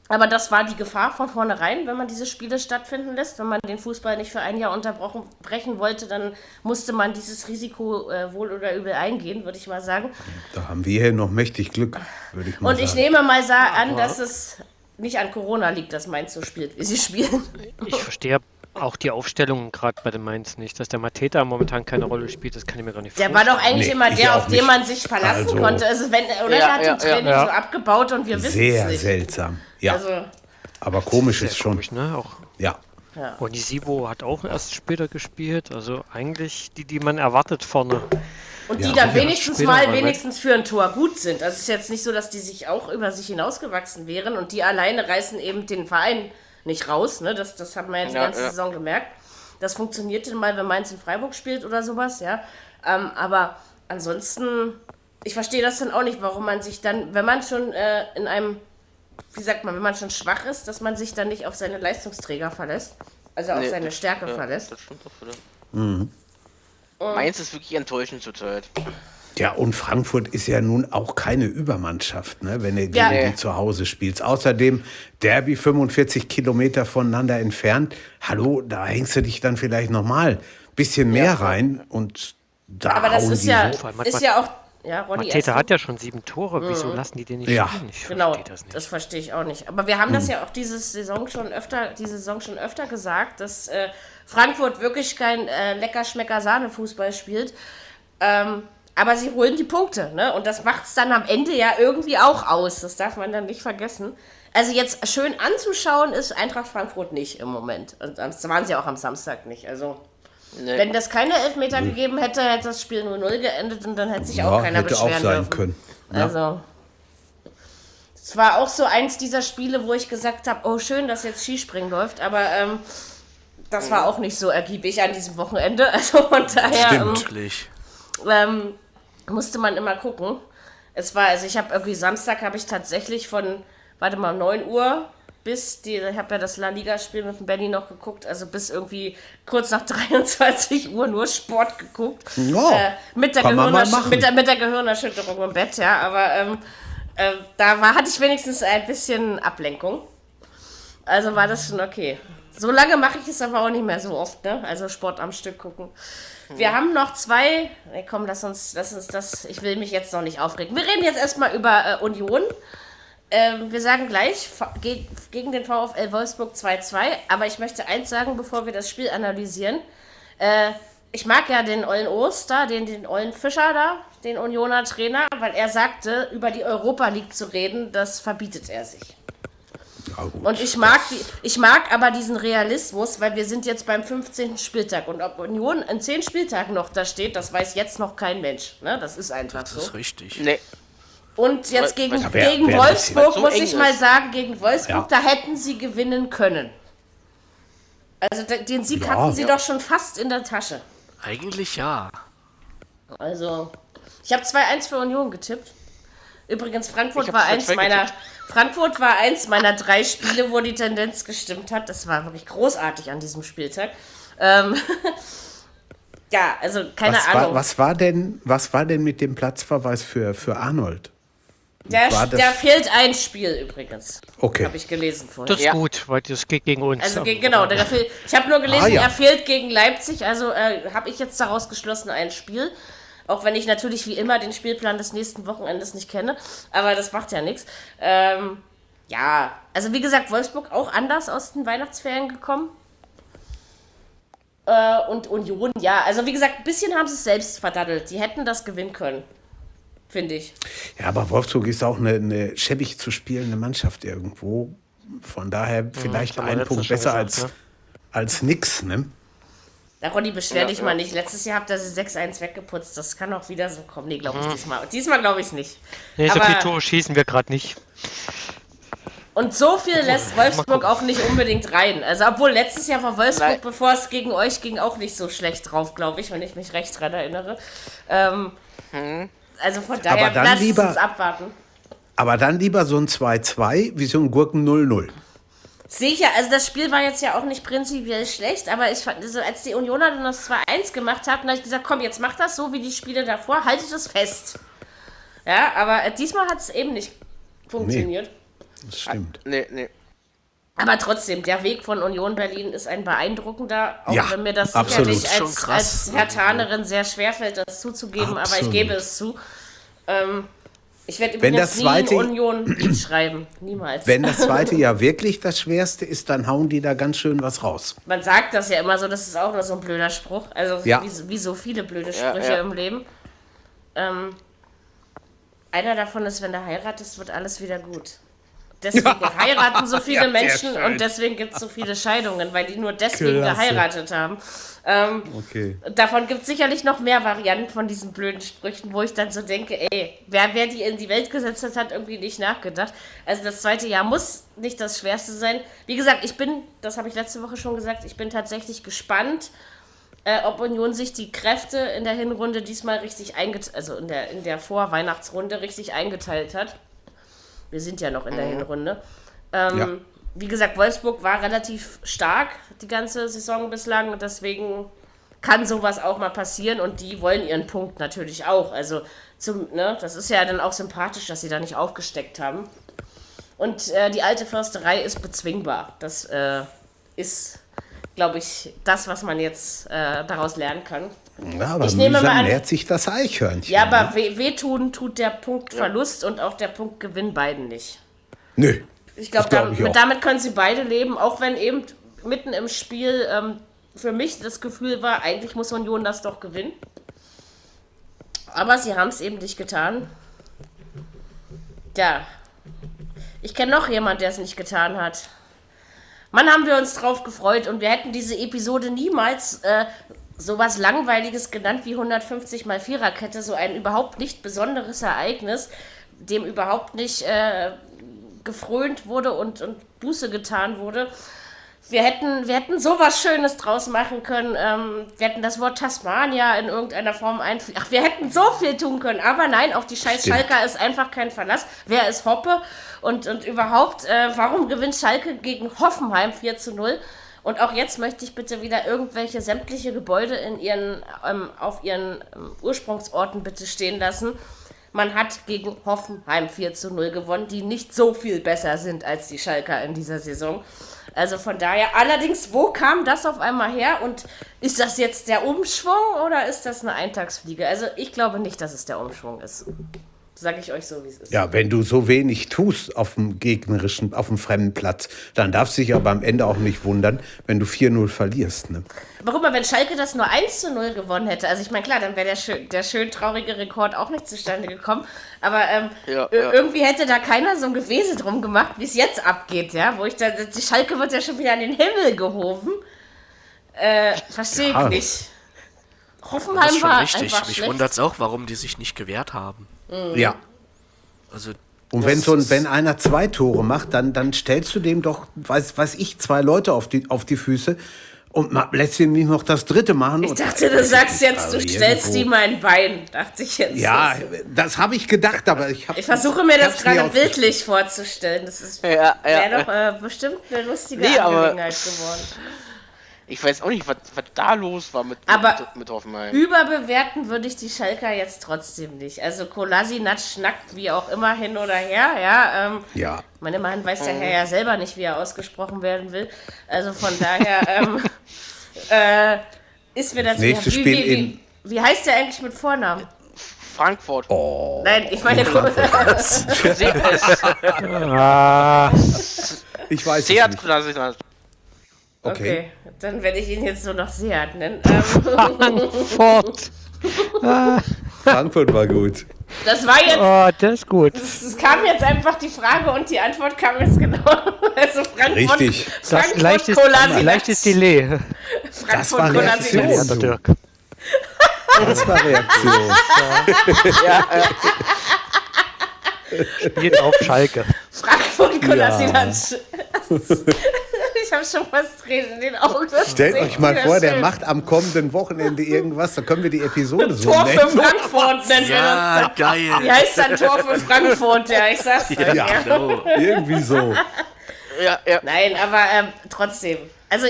Aber das war die Gefahr von vornherein, wenn man diese Spiele stattfinden lässt. Wenn man den Fußball nicht für ein Jahr unterbrochen brechen wollte, dann musste man dieses Risiko äh, wohl oder übel eingehen, würde ich mal sagen. Da haben wir hier noch mächtig Glück, würde ich mal Und sagen. ich nehme mal sa an, dass es nicht an Corona liegt, dass Mainz so spielt, wie sie spielen. Ich verstehe auch die Aufstellung gerade bei den Mainz nicht. Dass der Mateta momentan keine Rolle spielt, das kann ich mir gar nicht Der vorstellen. war doch eigentlich Nee, immer der, auf den man sich verlassen Also- konnte. Also wenn, oder Ja, er hat ja, im Training ja. so abgebaut und wir wissen Sehr es nicht. seltsam. Ja, Also, aber komisch Sehr ist schon. komisch, ne? Auch Ja. Onisivo hat auch erst später gespielt. Also eigentlich die, die man erwartet vorne. Und Ja, die dann sicher. wenigstens mal wenigstens für ein Tor gut sind. Also es ist jetzt nicht so, dass die sich auch über sich hinausgewachsen wären und die alleine reißen eben den Verein nicht raus. Ne? Das, das hat man jetzt die Ja, ganze ja. Saison gemerkt. Das funktionierte mal, wenn Mainz in Freiburg spielt oder sowas, ja. Ähm, aber ansonsten, ich verstehe das dann auch nicht, warum man sich dann, wenn man schon äh, in einem, wie sagt man, wenn man schon schwach ist, dass man sich dann nicht auf seine Leistungsträger verlässt. Also auf Nee, seine Stärke Ja, verlässt. das stimmt auch wieder. Mainz ist wirklich enttäuschend zurzeit. Ja, und Frankfurt ist ja nun auch keine Übermannschaft, ne, wenn du gegen Ja. die zu Hause spielst. Außerdem Derby 45 Kilometer voneinander entfernt. Hallo, da hängst du dich dann vielleicht noch mal ein bisschen mehr rein und da Aber das hauen ist die ja, so. Ist ja auch, ja, Ronny, Mateta erst hat ja schon sieben Tore. Wieso lassen die den nicht Ja. spielen? Ich Genau, verstehe das das, verstehe ich auch nicht. Aber wir haben das ja auch diese Saison schon öfter, diese Saison schon öfter gesagt, dass äh, Frankfurt wirklich kein äh, leckerschmecker Sahne-Fußball spielt. Ähm, aber sie holen die Punkte, ne? Und das macht es dann am Ende ja irgendwie auch aus. Das darf man dann nicht vergessen. Also jetzt schön anzuschauen ist Eintracht Frankfurt nicht im Moment. Und das waren sie auch am Samstag nicht. Also Nee. wenn das keine Elfmeter gegeben hätte, hätte das Spiel 0-0 geendet und dann hätte sich auch Ja, keiner hätte auch beschweren sein dürfen. können. Ja. Also. Es war auch so eins dieser Spiele, wo ich gesagt habe, oh schön, dass jetzt Skispringen läuft, aber ähm, das war auch nicht so ergiebig an diesem Wochenende. Also von daher Wirklich. ähm, musste man immer gucken. Es war, also ich habe irgendwie Samstag habe ich tatsächlich von, warte mal, 9 Uhr bis die, ich habe ja das La Liga-Spiel mit dem Benny noch geguckt, also bis irgendwie kurz nach 23 Uhr nur Sport geguckt. Ja, äh, mit, der mit, der, mit der Gehirnerschütterung im Bett, ja, aber ähm, äh, da war, hatte ich wenigstens ein bisschen Ablenkung. Also war das schon okay. So lange mache ich es aber auch nicht mehr so oft, ne? Also Sport am Stück gucken. Wir haben noch zwei. Nee, komm, lass uns, lass uns das. Ich will mich jetzt noch nicht aufregen. Wir reden jetzt erstmal über äh, Union. Ähm, wir sagen gleich ge gegen den VfL Wolfsburg 2-2. Aber ich möchte eins sagen, bevor wir das Spiel analysieren. Äh, ich mag ja den Ollen Oster, den, den Ollen Fischer da, den Unioner Trainer, weil er sagte, über die Europa League zu reden, das verbietet er sich. Ja, gut. Und ich mag, die, ich mag aber diesen Realismus, weil wir sind jetzt beim 15. Spieltag. Und ob Union in 10 Spieltagen noch da steht, das weiß jetzt noch kein Mensch. Ne? Das ist einfach Das so. ist richtig. Nee. Und jetzt gegen, Ja, wär- gegen bisschen- Wolfsburg so muss ich mal sagen, gegen Wolfsburg, Ja. da hätten sie gewinnen können. Also den Sieg Ja. hatten sie Ja. doch schon fast in der Tasche. Eigentlich ja. Also, ich habe 2-1 für Union getippt. Übrigens, Frankfurt war 2-2 eins meiner. Frankfurt war eins meiner drei Spiele, wo die Tendenz gestimmt hat. Das war wirklich großartig an diesem Spieltag. Ähm, ja, also keine was, Ahnung. war, was, war denn, was war denn mit dem Platzverweis für, für Arnold? der, der fehlt ein Spiel übrigens. Okay. Habe ich gelesen vorhin. Das ist Ja. gut, weil das geht gegen uns. Also ge- genau, der fehlt, ich habe nur gelesen, Ah, ja. er fehlt gegen Leipzig, also äh, habe ich jetzt daraus geschlossen ein Spiel. Auch wenn ich natürlich wie immer den Spielplan des nächsten Wochenendes nicht kenne, aber das macht ja nichts. Ähm, ja, also wie gesagt, Wolfsburg auch anders aus den Weihnachtsferien gekommen. Äh, und Union, ja, also wie gesagt, ein bisschen haben sie es selbst verdaddelt. Die hätten das gewinnen können, finde ich. Ja, aber Wolfsburg ist auch eine, eine schäbig zu spielende Mannschaft irgendwo. Von daher vielleicht das haben wir ein Punkt besser gesagt, als, ne? als nix, ne? Da Ronny, beschwer Ja, dich ja. mal nicht. Letztes Jahr habt ihr sie 6-1 weggeputzt. Das kann auch wieder so kommen. Nee, glaube ich diesmal. Diesmal glaube ich es nicht. Nee, so Aber- viele Tore schießen wir gerade nicht. Und so viel lässt Wolfsburg auch nicht unbedingt rein. Also, obwohl letztes Jahr war Wolfsburg, Nein. bevor es gegen euch ging, auch nicht so schlecht drauf, glaube ich, wenn ich mich recht dran erinnere. Ähm, Also von daher, lasst lieber- uns abwarten. Aber dann lieber so ein 2-2 wie so ein Gurken 0-0. Sicher, also das Spiel war jetzt ja auch nicht prinzipiell schlecht, aber ich fand, also als die Unioner dann das 2-1 gemacht hatten, habe ich gesagt, komm, jetzt macht das so wie die Spiele davor, haltet es fest. Ja, aber äh, diesmal hat es eben nicht funktioniert. Das stimmt. Nee, nee. Aber trotzdem, der Weg von Union Berlin ist ein beeindruckender, auch Ja, wenn mir das absolut. sicherlich als, als Hertanerin sehr schwerfällt, das zuzugeben, aber ich Absolut. gebe es zu. Ähm, ich werde Wenn übrigens das nie zweite- Union schreiben. Niemals. Wenn das zweite Jahr wirklich das Schwerste ist, dann hauen die da ganz schön was raus. Man sagt das ja immer so, das ist auch nur so ein blöder Spruch. Also Ja. wie, wie so viele blöde Ja, Sprüche ja. im Leben. Ähm, einer davon ist, wenn du heiratest, wird alles wieder gut. Deswegen heiraten so viele Ja, Menschen und deswegen gibt es so viele Scheidungen, weil die nur deswegen Klasse. geheiratet haben. Ähm, Okay. Davon gibt es sicherlich noch mehr Varianten von diesen blöden Sprüchen, wo ich dann so denke, ey, wer, wer die in die Welt gesetzt hat, hat irgendwie nicht nachgedacht. Also das zweite Jahr muss nicht das Schwerste sein. Wie gesagt, ich bin, das habe ich letzte Woche schon gesagt, ich bin tatsächlich gespannt, äh, ob Union sich die Kräfte in der Hinrunde diesmal richtig eingeteilt, also in der, in der Vorweihnachtsrunde richtig eingeteilt hat. Wir sind ja noch in der Hinrunde. Ähm, Ja. Wie gesagt, Wolfsburg war relativ stark die ganze Saison bislang und deswegen kann sowas auch mal passieren und die wollen ihren Punkt natürlich auch. Also zum, ne, das ist ja dann auch sympathisch, dass sie da nicht aufgesteckt haben. Und äh, die alte Försterei ist bezwingbar. Das äh, ist, glaube ich, das, was man jetzt äh, daraus lernen kann. Ja, aber Ich nehme mal an- nährt sich das Eichhörnchen. Ja, aber weh, wehtun tut der Punktverlust und auch der Punktgewinn beiden nicht. Nö. Ich glaube, glaub damit, damit können sie beide leben, auch wenn eben mitten im Spiel ähm, für mich das Gefühl war, eigentlich muss Union das doch gewinnen. Aber sie haben es eben nicht getan. Ja. Ich kenne noch jemand, der es nicht getan hat. Mann, haben wir uns drauf gefreut und wir hätten diese Episode niemals äh, sowas Langweiliges genannt wie 150 mal Viererkette, so ein überhaupt nicht besonderes Ereignis, dem überhaupt nicht äh, gefrönt wurde und, und Buße getan wurde. Wir hätten, wir hätten sowas Schönes draus machen können. Ähm, wir hätten das Wort Tasmania in irgendeiner Form einfügen. Ach, wir hätten so viel tun können. Aber nein, auf die scheiß Stimmt. Schalker ist einfach kein Verlass. Wer ist Hoppe? Und, und überhaupt, äh, warum gewinnt Schalke gegen Hoffenheim 4 zu 0? Und auch jetzt möchte ich bitte wieder irgendwelche sämtliche Gebäude in ihren, ähm, auf ihren ähm, Ursprungsorten bitte stehen lassen. Man hat gegen Hoffenheim 4 zu 0 gewonnen, die nicht so viel besser sind als die Schalker in dieser Saison. Also von daher, allerdings, wo kam das auf einmal her? Und ist das jetzt der Umschwung oder ist das eine Eintagsfliege? Also ich glaube nicht, dass es der Umschwung ist. Sage ich euch so, wie es ist. Ja, wenn du so wenig tust auf dem gegnerischen, auf dem fremden Platz, dann darfst du dich aber am Ende auch nicht wundern, wenn du 4-0 verlierst. Ne? Aber guck mal, wenn Schalke das nur 1 zu 0 gewonnen hätte, also ich meine, klar, dann wäre der, schön, der schön traurige Rekord auch nicht zustande gekommen. Aber ähm, Ja, ja. irgendwie hätte da keiner so ein Gewese drum gemacht, wie es jetzt abgeht, ja. Wo ich da, die Schalke wird ja schon wieder an den Himmel gehoben. Äh, verstehe Ja. ich nicht. Das Hoffenheim ist schon war richtig. Mich wundert es auch, warum die sich nicht gewehrt haben. Ja. Also, Und wenn, so ein, wenn einer zwei Tore macht, dann, dann stellst du dem doch, weiß, weiß ich, zwei Leute auf die, auf die Füße und ma- lässt ihn nicht noch das dritte machen. Ich dachte, du sagst jetzt, du Also stellst irgendwo- ihm ein Bein. Dachte ich jetzt. Ja, das habe ich gedacht, aber ich habe. Ich versuche mir das gerade bildlich vorzustellen. Das ist Ja, ja, wäre doch äh, bestimmt eine lustige Nee, Angelegenheit geworden. Ich weiß auch nicht, was, was da los war mit, Aber- mit, mit Hoffenheim. Überbewerten würde ich die Schalker jetzt trotzdem nicht. Also Kolasinac schnackt wie auch immer hin oder her, ja. Ähm, Ja. meine, immerhin weiß der Herr ja selber nicht, wie er ausgesprochen werden will. Also von daher ähm, äh, ist mir das... nächste wie, Spiel wie, wie, in- wie heißt der eigentlich mit Vornamen? Frankfurt. Oh. Nein, ich meine... Ah, Ich weiß es Seat nicht. Kolasinac. Okay. Okay, dann werde ich ihn jetzt nur noch Seat nennen. Ähm, Frankfurt. Frankfurt war gut. das war jetzt Oh, das ist gut. Es kam jetzt einfach die Frage und die Antwort kam jetzt genau. Also Frankfurt, Richtig. Das Frankfurt leichtes, Kolasinac. leichtes Delay. Das war Frankfurt Reaktion. Dirk. Das war Reaktion. Spielt auf Schalke. Frankfurt Kolasinac. Ich habe schon fast Tränen in den Augen. Das Stellt euch mal vor, der schön. macht am kommenden Wochenende irgendwas, da können wir die Episode so Tor für nennen. Frankfurt nennen wir das. Ja, geil. Wie heißt dann Tor für Frankfurt? Ja, ich sag's. Ja. Ja. Genau. Irgendwie so. Ja, ja. Nein, aber ähm, trotzdem. Also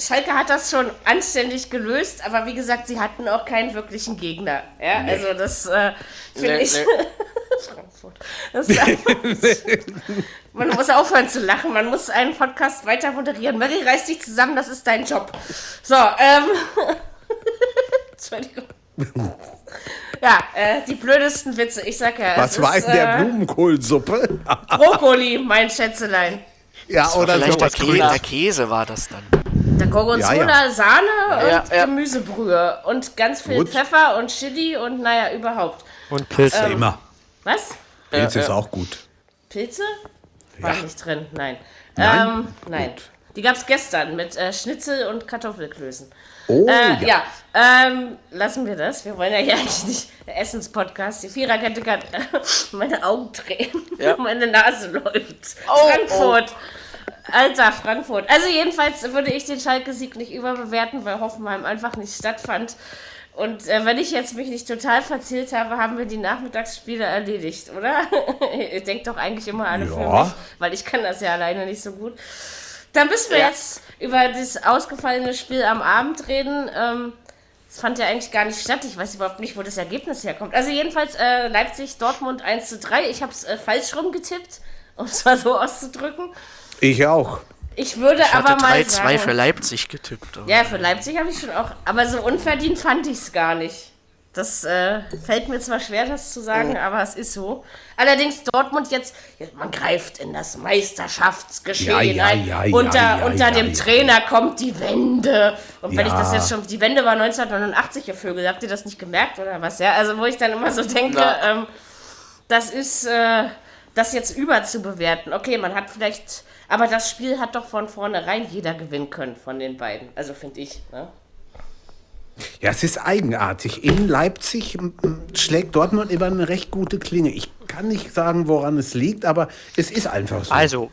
Schalke hat das schon anständig gelöst, aber wie gesagt, sie hatten auch keinen wirklichen Gegner. Ja, also das äh, finde Nee, ich. nee. Frankfurt. Man muss aufhören zu lachen, man muss einen Podcast weiter moderieren. Mary, reiß dich zusammen, das ist dein Job. So, ähm. Entschuldigung. Ja, äh, die blödesten Witze. Ich sag ja, Was war ist, in der äh, Blumenkohlsuppe? Brokkoli, mein Schätzelein. ja, oder Vielleicht der, so. Kä der Käse war das dann. Der Gorgonzola, Ja, ja. Sahne Ja, und ja. Gemüsebrühe und ganz viel Gut. Pfeffer und Chili und naja, überhaupt. Und Pilze. Immer. Was? Pilz Ja, ist ja. auch gut. Pilze? War Ja. nicht drin, nein. Nein? Ähm, nein. Die gab es gestern mit äh, Schnitzel und Kartoffelklößen. Oh, Äh, ja. ja, ähm, lassen wir das. Wir wollen ja hier eigentlich nicht Essenspodcast. Die Viererkette kann meine Augen drehen. Ja. meine Nase läuft. Oh, Frankfurt. Alter, Frankfurt. Also jedenfalls würde ich den Schalke-Sieg nicht überbewerten, weil Hoffenheim einfach nicht stattfand. Und äh, wenn ich jetzt mich nicht total verzählt habe, haben wir die Nachmittagsspiele erledigt, oder? Ihr denkt doch eigentlich immer alle für Ja. mich, weil ich kann das ja alleine nicht so gut. Dann müssen wir Ja. jetzt über das ausgefallene Spiel am Abend reden. Ähm, das fand ja eigentlich gar nicht statt. Ich weiß überhaupt nicht, wo das Ergebnis herkommt. Also jedenfalls äh, Leipzig, Dortmund 1 zu 3. Ich habe es äh, falsch rumgetippt, um es mal so auszudrücken. Ich auch. Ich würde Ich hatte aber mal 3-2 sagen... für Leipzig getippt. aber- Ja, für Leipzig habe ich schon auch... Aber so unverdient fand ich es gar nicht. Das äh, fällt mir zwar schwer, das zu sagen, aber es ist so. Allerdings Dortmund jetzt, man greift in das Meisterschaftsgeschehen Ja, ja, ein. ja, ja, unter ja, unter ja, dem ja. Trainer kommt die Wende. Und wenn ich das jetzt schon, die Wende war 1989, ihr Vögel, habt ihr das nicht gemerkt oder was? Ja, also wo ich dann immer so denke, ähm, das ist, äh, das jetzt überzubewerten. Okay, man hat vielleicht, aber das Spiel hat doch von vornherein jeder gewinnen können von den beiden. Also finde ich. Ne? Ja, es ist eigenartig. In Leipzig schlägt Dortmund immer eine recht gute Klinge. Ich kann nicht sagen, woran es liegt, aber es ist einfach so. Also,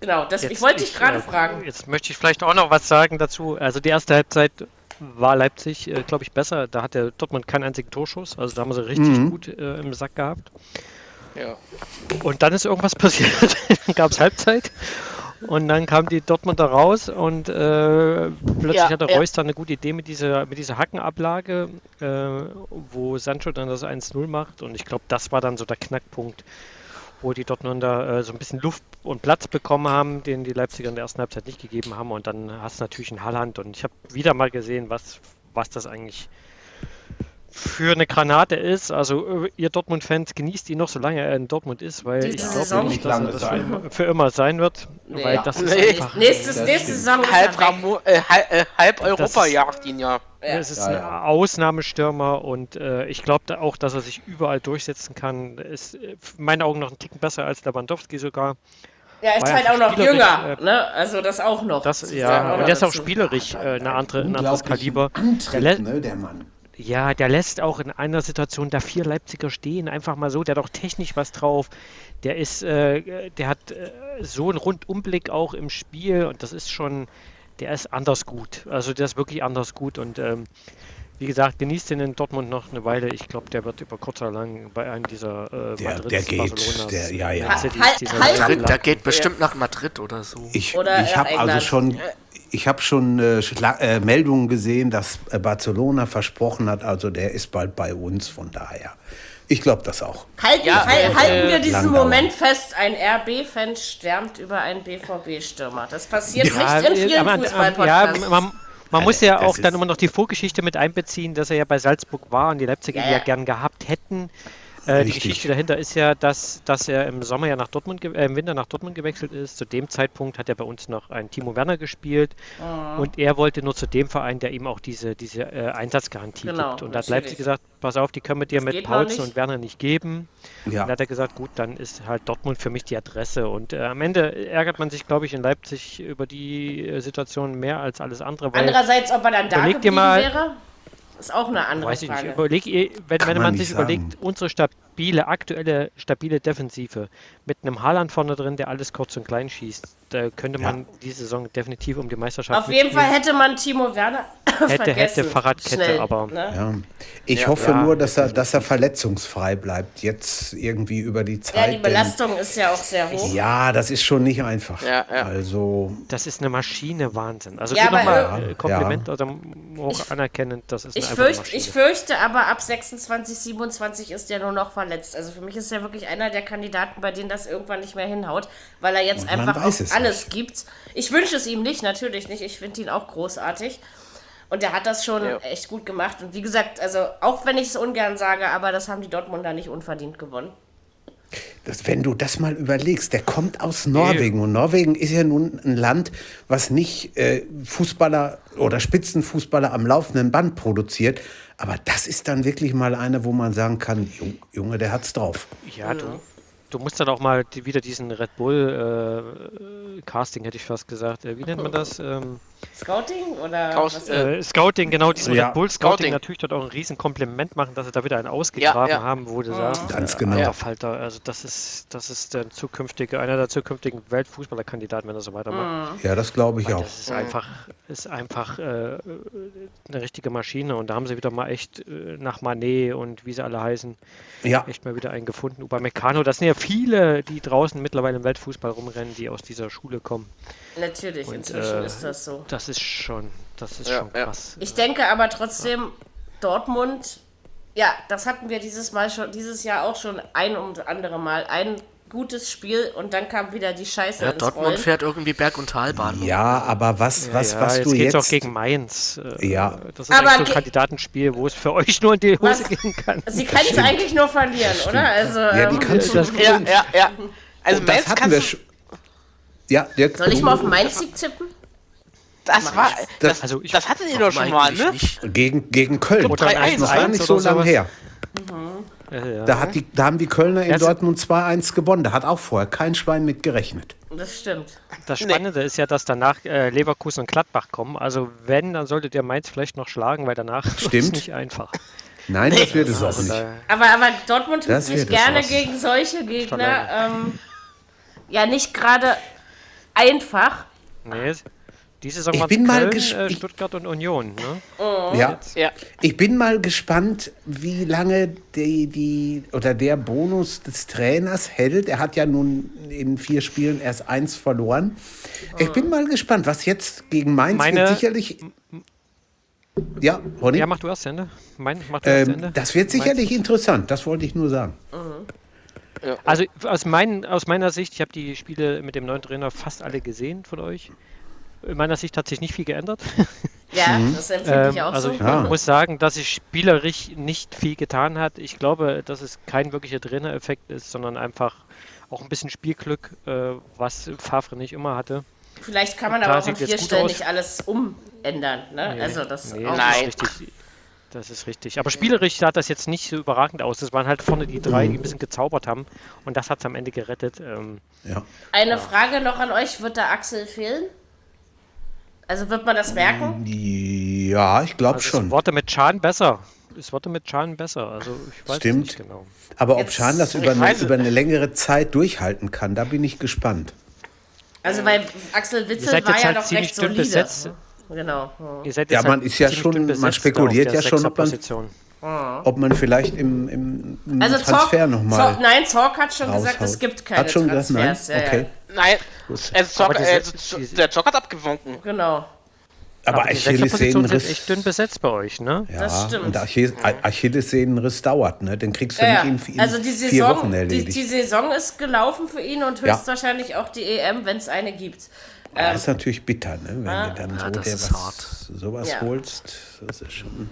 Genau, das, ich Jetzt- wollte dich gerade äh, fragen. Jetzt möchte ich vielleicht auch noch was sagen dazu. Also die erste Halbzeit war Leipzig, äh, glaube ich, besser. Da hat der Dortmund keinen einzigen Torschuss. Also da haben sie richtig gut äh, im Sack gehabt. Ja. Und dann ist irgendwas passiert. dann gab es Halbzeit. Und dann kam die Dortmunder raus und äh, plötzlich Ja, hatte ja. Reus dann eine gute Idee mit dieser, mit dieser Hackenablage, äh, wo Sancho dann das 1-0 macht. Und ich glaube, das war dann so der Knackpunkt, wo die Dortmunder äh, so ein bisschen Luft und Platz bekommen haben, den die Leipziger in der ersten Halbzeit nicht gegeben haben. Und dann hast du natürlich einen Haaland. Und ich habe wieder mal gesehen, was, was das eigentlich für eine Granate ist. Also äh, ihr Dortmund-Fans genießt ihn noch, solange er in Dortmund ist, weil Diese ich Saison glaube nicht, dass er das sein. für immer, für immer sein wird. Nee. Weil das ist Nee. einfach... Nächstes, das nächste. Saison ist Halb, er. Ramo äh, halb, äh, Europa ist- jagt ihn ja. Ja. Es ist Ja, ein ja. Ausnahmestürmer und äh, ich glaube auch, dass er sich überall durchsetzen kann. Ist äh, in meinen Augen noch ein Ticken besser als Lewandowski sogar. Ja, ist war halt ja auch noch jünger, äh, ne? Also das auch noch. Das, Das ja, und der ist auch spielerisch äh, eine andere, ein anderes Kaliber. Lä- ne, der Mann. Ja, der lässt auch in einer Situation da vier Leipziger stehen, einfach mal so. Der hat auch technisch was drauf. Der ist, äh, der hat äh, so einen Rundumblick auch im Spiel und das ist schon, der ist anders gut. Also der ist wirklich anders gut und ähm, wie gesagt, genießt den in Dortmund noch eine Weile. Ich glaube, der wird über kurz oder lang bei einem dieser äh, Der- Madrids, der geht. Barcelonas, Der- ja, ja. Cities, Halt- halt- Madrid- Der geht bestimmt nach Madrid oder so. Ich, Oder ich habe also schon, ich habe schon äh, äh, Meldungen gesehen, dass äh, Barcelona versprochen hat, also der ist bald bei uns, von daher. Ich glaube das auch. Halten, Ja, äh, halten wir diesen Moment fest, ein RB-Fan stürmt über einen BVB-Stürmer. Das passiert Ja, nicht in vielen aber, ähm, ja, Fußballpodcasts. man, man muss ja auch dann immer noch die Vorgeschichte mit einbeziehen, dass er ja bei Salzburg war und die Leipziger ja ja. gern gehabt hätten. Äh, die. Geschichte dahinter ist ja, dass, dass er im Sommer ja nach Dortmund, äh, im Winter nach Dortmund gewechselt ist. Zu dem Zeitpunkt hat er bei uns noch einen Timo Werner gespielt Mhm. und er wollte nur zu dem Verein, der ihm auch diese, diese äh, Einsatzgarantie Genau, gibt. Und da hat. Leipzig gesagt, pass auf, die können wir dir Das mit Paulsen und Werner nicht geben. Ja. Und da hat er gesagt, gut, dann ist halt Dortmund für mich die Adresse. Und äh, am Ende ärgert man sich, glaube ich, in Leipzig über die äh, Situation mehr als alles andere. Weil, Andererseits, ob er dann da geblieben mal- wäre, ist auch eine andere weiß ich Frage. überleg, ihr- wenn, wenn man man sich sagen. überlegt, unsere Sta stabile, aktuelle, stabile Defensive mit einem Haaland vorne drin, der alles kurz und klein schießt, da könnte man diese Saison definitiv um die Meisterschaft Auf jeden Fall hätte man Timo Werner Hätte, vergessen. hätte Fahrradkette, Schnell, aber- Ne? Ja. Ich Ja. hoffe Ja, nur, dass er, dass er verletzungsfrei bleibt, jetzt irgendwie über die Zeit. Ja, die denn- Belastung ist ja auch sehr hoch. Ja, das ist schon nicht einfach. Ja, ja. Also, Das ist eine Maschine, Wahnsinn. Also Ja, ja, aber nochmal ir- äh, Kompliment oder hoch anerkennend, das ist Ich eine eine fürchte, ich fürchte aber, ab 26, 27 ist der nur noch verletzt. Also für mich ist er wirklich einer der Kandidaten, bei denen das irgendwann nicht mehr hinhaut, weil er jetzt Man einfach weiß auch es alles gibt. Ich wünsche es ihm nicht, natürlich nicht. Ich finde ihn auch großartig. Und er hat das schon Ja. echt gut gemacht. Und wie gesagt, also auch wenn ich es ungern sage, aber das haben die Dortmunder nicht unverdient gewonnen. das, wenn du das mal überlegst, der kommt aus Norwegen und Norwegen ist ja nun ein Land, was nicht äh, Fußballer oder Spitzenfußballer am laufenden Band produziert. Aber das ist dann wirklich mal einer, wo man sagen kann, Jung- Junge, der hat's drauf. Ja, du, du musst dann auch mal die, wieder diesen Red Bull äh, Casting, hätte ich fast gesagt. Äh, wie nennt man das? Ähm, Scouting oder Kaus- was? äh, äh, Scouting, genau, diesen Ja. Red Bull Scouting, Scouting. natürlich dort auch ein riesen Kompliment machen, dass sie da wieder einen ausgegraben Ja, ja. haben, wo du sagst, Ganz äh, genau. Falter, also das ist, das ist der zukünftige, einer der zukünftigen Weltfußballerkandidaten, wenn er so weitermacht. Ja, das glaube ich auch. Das ist einfach, ist einfach äh, eine richtige Maschine und da haben sie wieder mal echt äh, nach Manet und wie sie alle heißen, Ja, echt mal wieder einen gefunden. Upamecano, das sind ja viele, die draußen mittlerweile im Weltfußball rumrennen, die aus dieser Schule kommen. Natürlich, Und, inzwischen äh, ist das so. Das ist schon, das ist Ja, schon ja. krass. Ich denke aber trotzdem, Dortmund, ja, das hatten wir dieses Mal schon, dieses Jahr auch schon ein und andere Mal. Ein gutes Spiel und dann kam wieder die Scheiße Ja, ins Dortmund Rollen. fährt irgendwie Berg- und Talbahn. ja, aber was, was, ja, was jetzt du geht's jetzt. auch gegen Mainz. Äh, Ja. Das ist Aber so ein ge- Kandidatenspiel, wo es für euch nur in die Hose Was? gehen kann. Sie können es eigentlich nur verlieren, oder? Also, ja, die ähm, kannst du. das- Ja, ja, ja. Also das Mainz hatten kannst wir du, schon. Ja, Dirk, soll ich mal auf Mainz-Sieg tippen? das war, das, Also ich- das hattet ihr doch schon mal, ne? nicht? Gegen, gegen Köln. Oder Das ist 3-1, noch gar nicht so lange her. Ja. Da, hat die, da haben die Kölner in Dortmund 2-1 gewonnen. Da hat auch vorher kein Schwein mit gerechnet. Das stimmt. Das Spannende ist ja, dass danach äh, Leverkusen und Gladbach kommen. Also wenn, dann solltet ihr Mainz vielleicht noch schlagen, weil danach ist es Stimmt. nicht einfach. Nein, das wird es auch Also nicht. da, Aber, aber Dortmund tut Das sich gerne gegen solche Gegner ähm, ja nicht gerade einfach. nee, diese Saison Ich bin mal Köln, gesp- äh, ich- Stuttgart und Union. Ne? Ja. Ja. Ich bin mal gespannt, wie lange die, die oder der Bonus des Trainers hält. Er hat ja nun in vier Spielen erst eins verloren. Ich bin mal gespannt, was jetzt gegen Mainz Meine- wird sicherlich. Ja, Ronny? Ja, mach du erst Ende. Mein, mach du erst zu ähm, Ende. das wird sicherlich interessant, das wollte ich nur sagen. Also aus, mein, aus meiner Sicht, ich habe die Spiele mit dem neuen Trainer fast alle gesehen von euch. In meiner Sicht hat sich nicht viel geändert. Ja, das empfinde ich Ähm, auch also so. ich Ja. muss sagen, dass sich spielerisch nicht viel getan hat. Ich glaube, dass es kein wirklicher Trainereffekt ist, sondern einfach auch ein bisschen Spielglück, äh, was Favre nicht immer hatte. Vielleicht kann man aber auch in vier Stellen nicht alles umändern. Ne? Nee, also das nee, auch. das Nein. ist richtig. Das ist richtig. Aber spielerisch sah das jetzt nicht so überragend aus. Das waren halt vorne die drei, die ein bisschen gezaubert haben. Und das hat es am Ende gerettet. Ähm, Ja. Eine Frage noch an euch: Wird da Axel fehlen? Also wird man das merken? Ja, ich glaube also schon. Es wurde mit Chan besser. Es wurde mit Chan besser. Also ich weiß es Stimmt. nicht genau. Aber ob Jetzt- Schan das über eine, über eine längere Zeit durchhalten kann, da bin ich gespannt. Also weil Axel Witzel war ja halt doch ziemlich recht solide. besetzt. Genau. Ihr seid Ja, man halt ist ja schon- man spekuliert ja schon, ob man- Sechserposition. Ob man vielleicht im, im, im Also Transfer nochmal. Nein, Zorc hat schon gesagt, es raushaut. gibt keine Hat schon gesagt, nein? Transfers. Ja, Okay. Nein, also Aber diese- also, diese- der Zock hat abgewunken. Ja, genau. Aber die sind Achillessehnenriss. echt dünn besetzt bei euch, ne? Ja, Das stimmt. und Achilles, Achillessehnenriss dauert, ne? Den kriegst du Ja, nicht ja. in, in Also die vier Saison, Wochen die, erledigt. die Saison ist gelaufen für ihn und Ja. höchstwahrscheinlich auch die EM, wenn es eine gibt. Das ist natürlich bitter, ne? Wenn du dann so das ist was, hart. sowas Ja. holst. Das ist schon.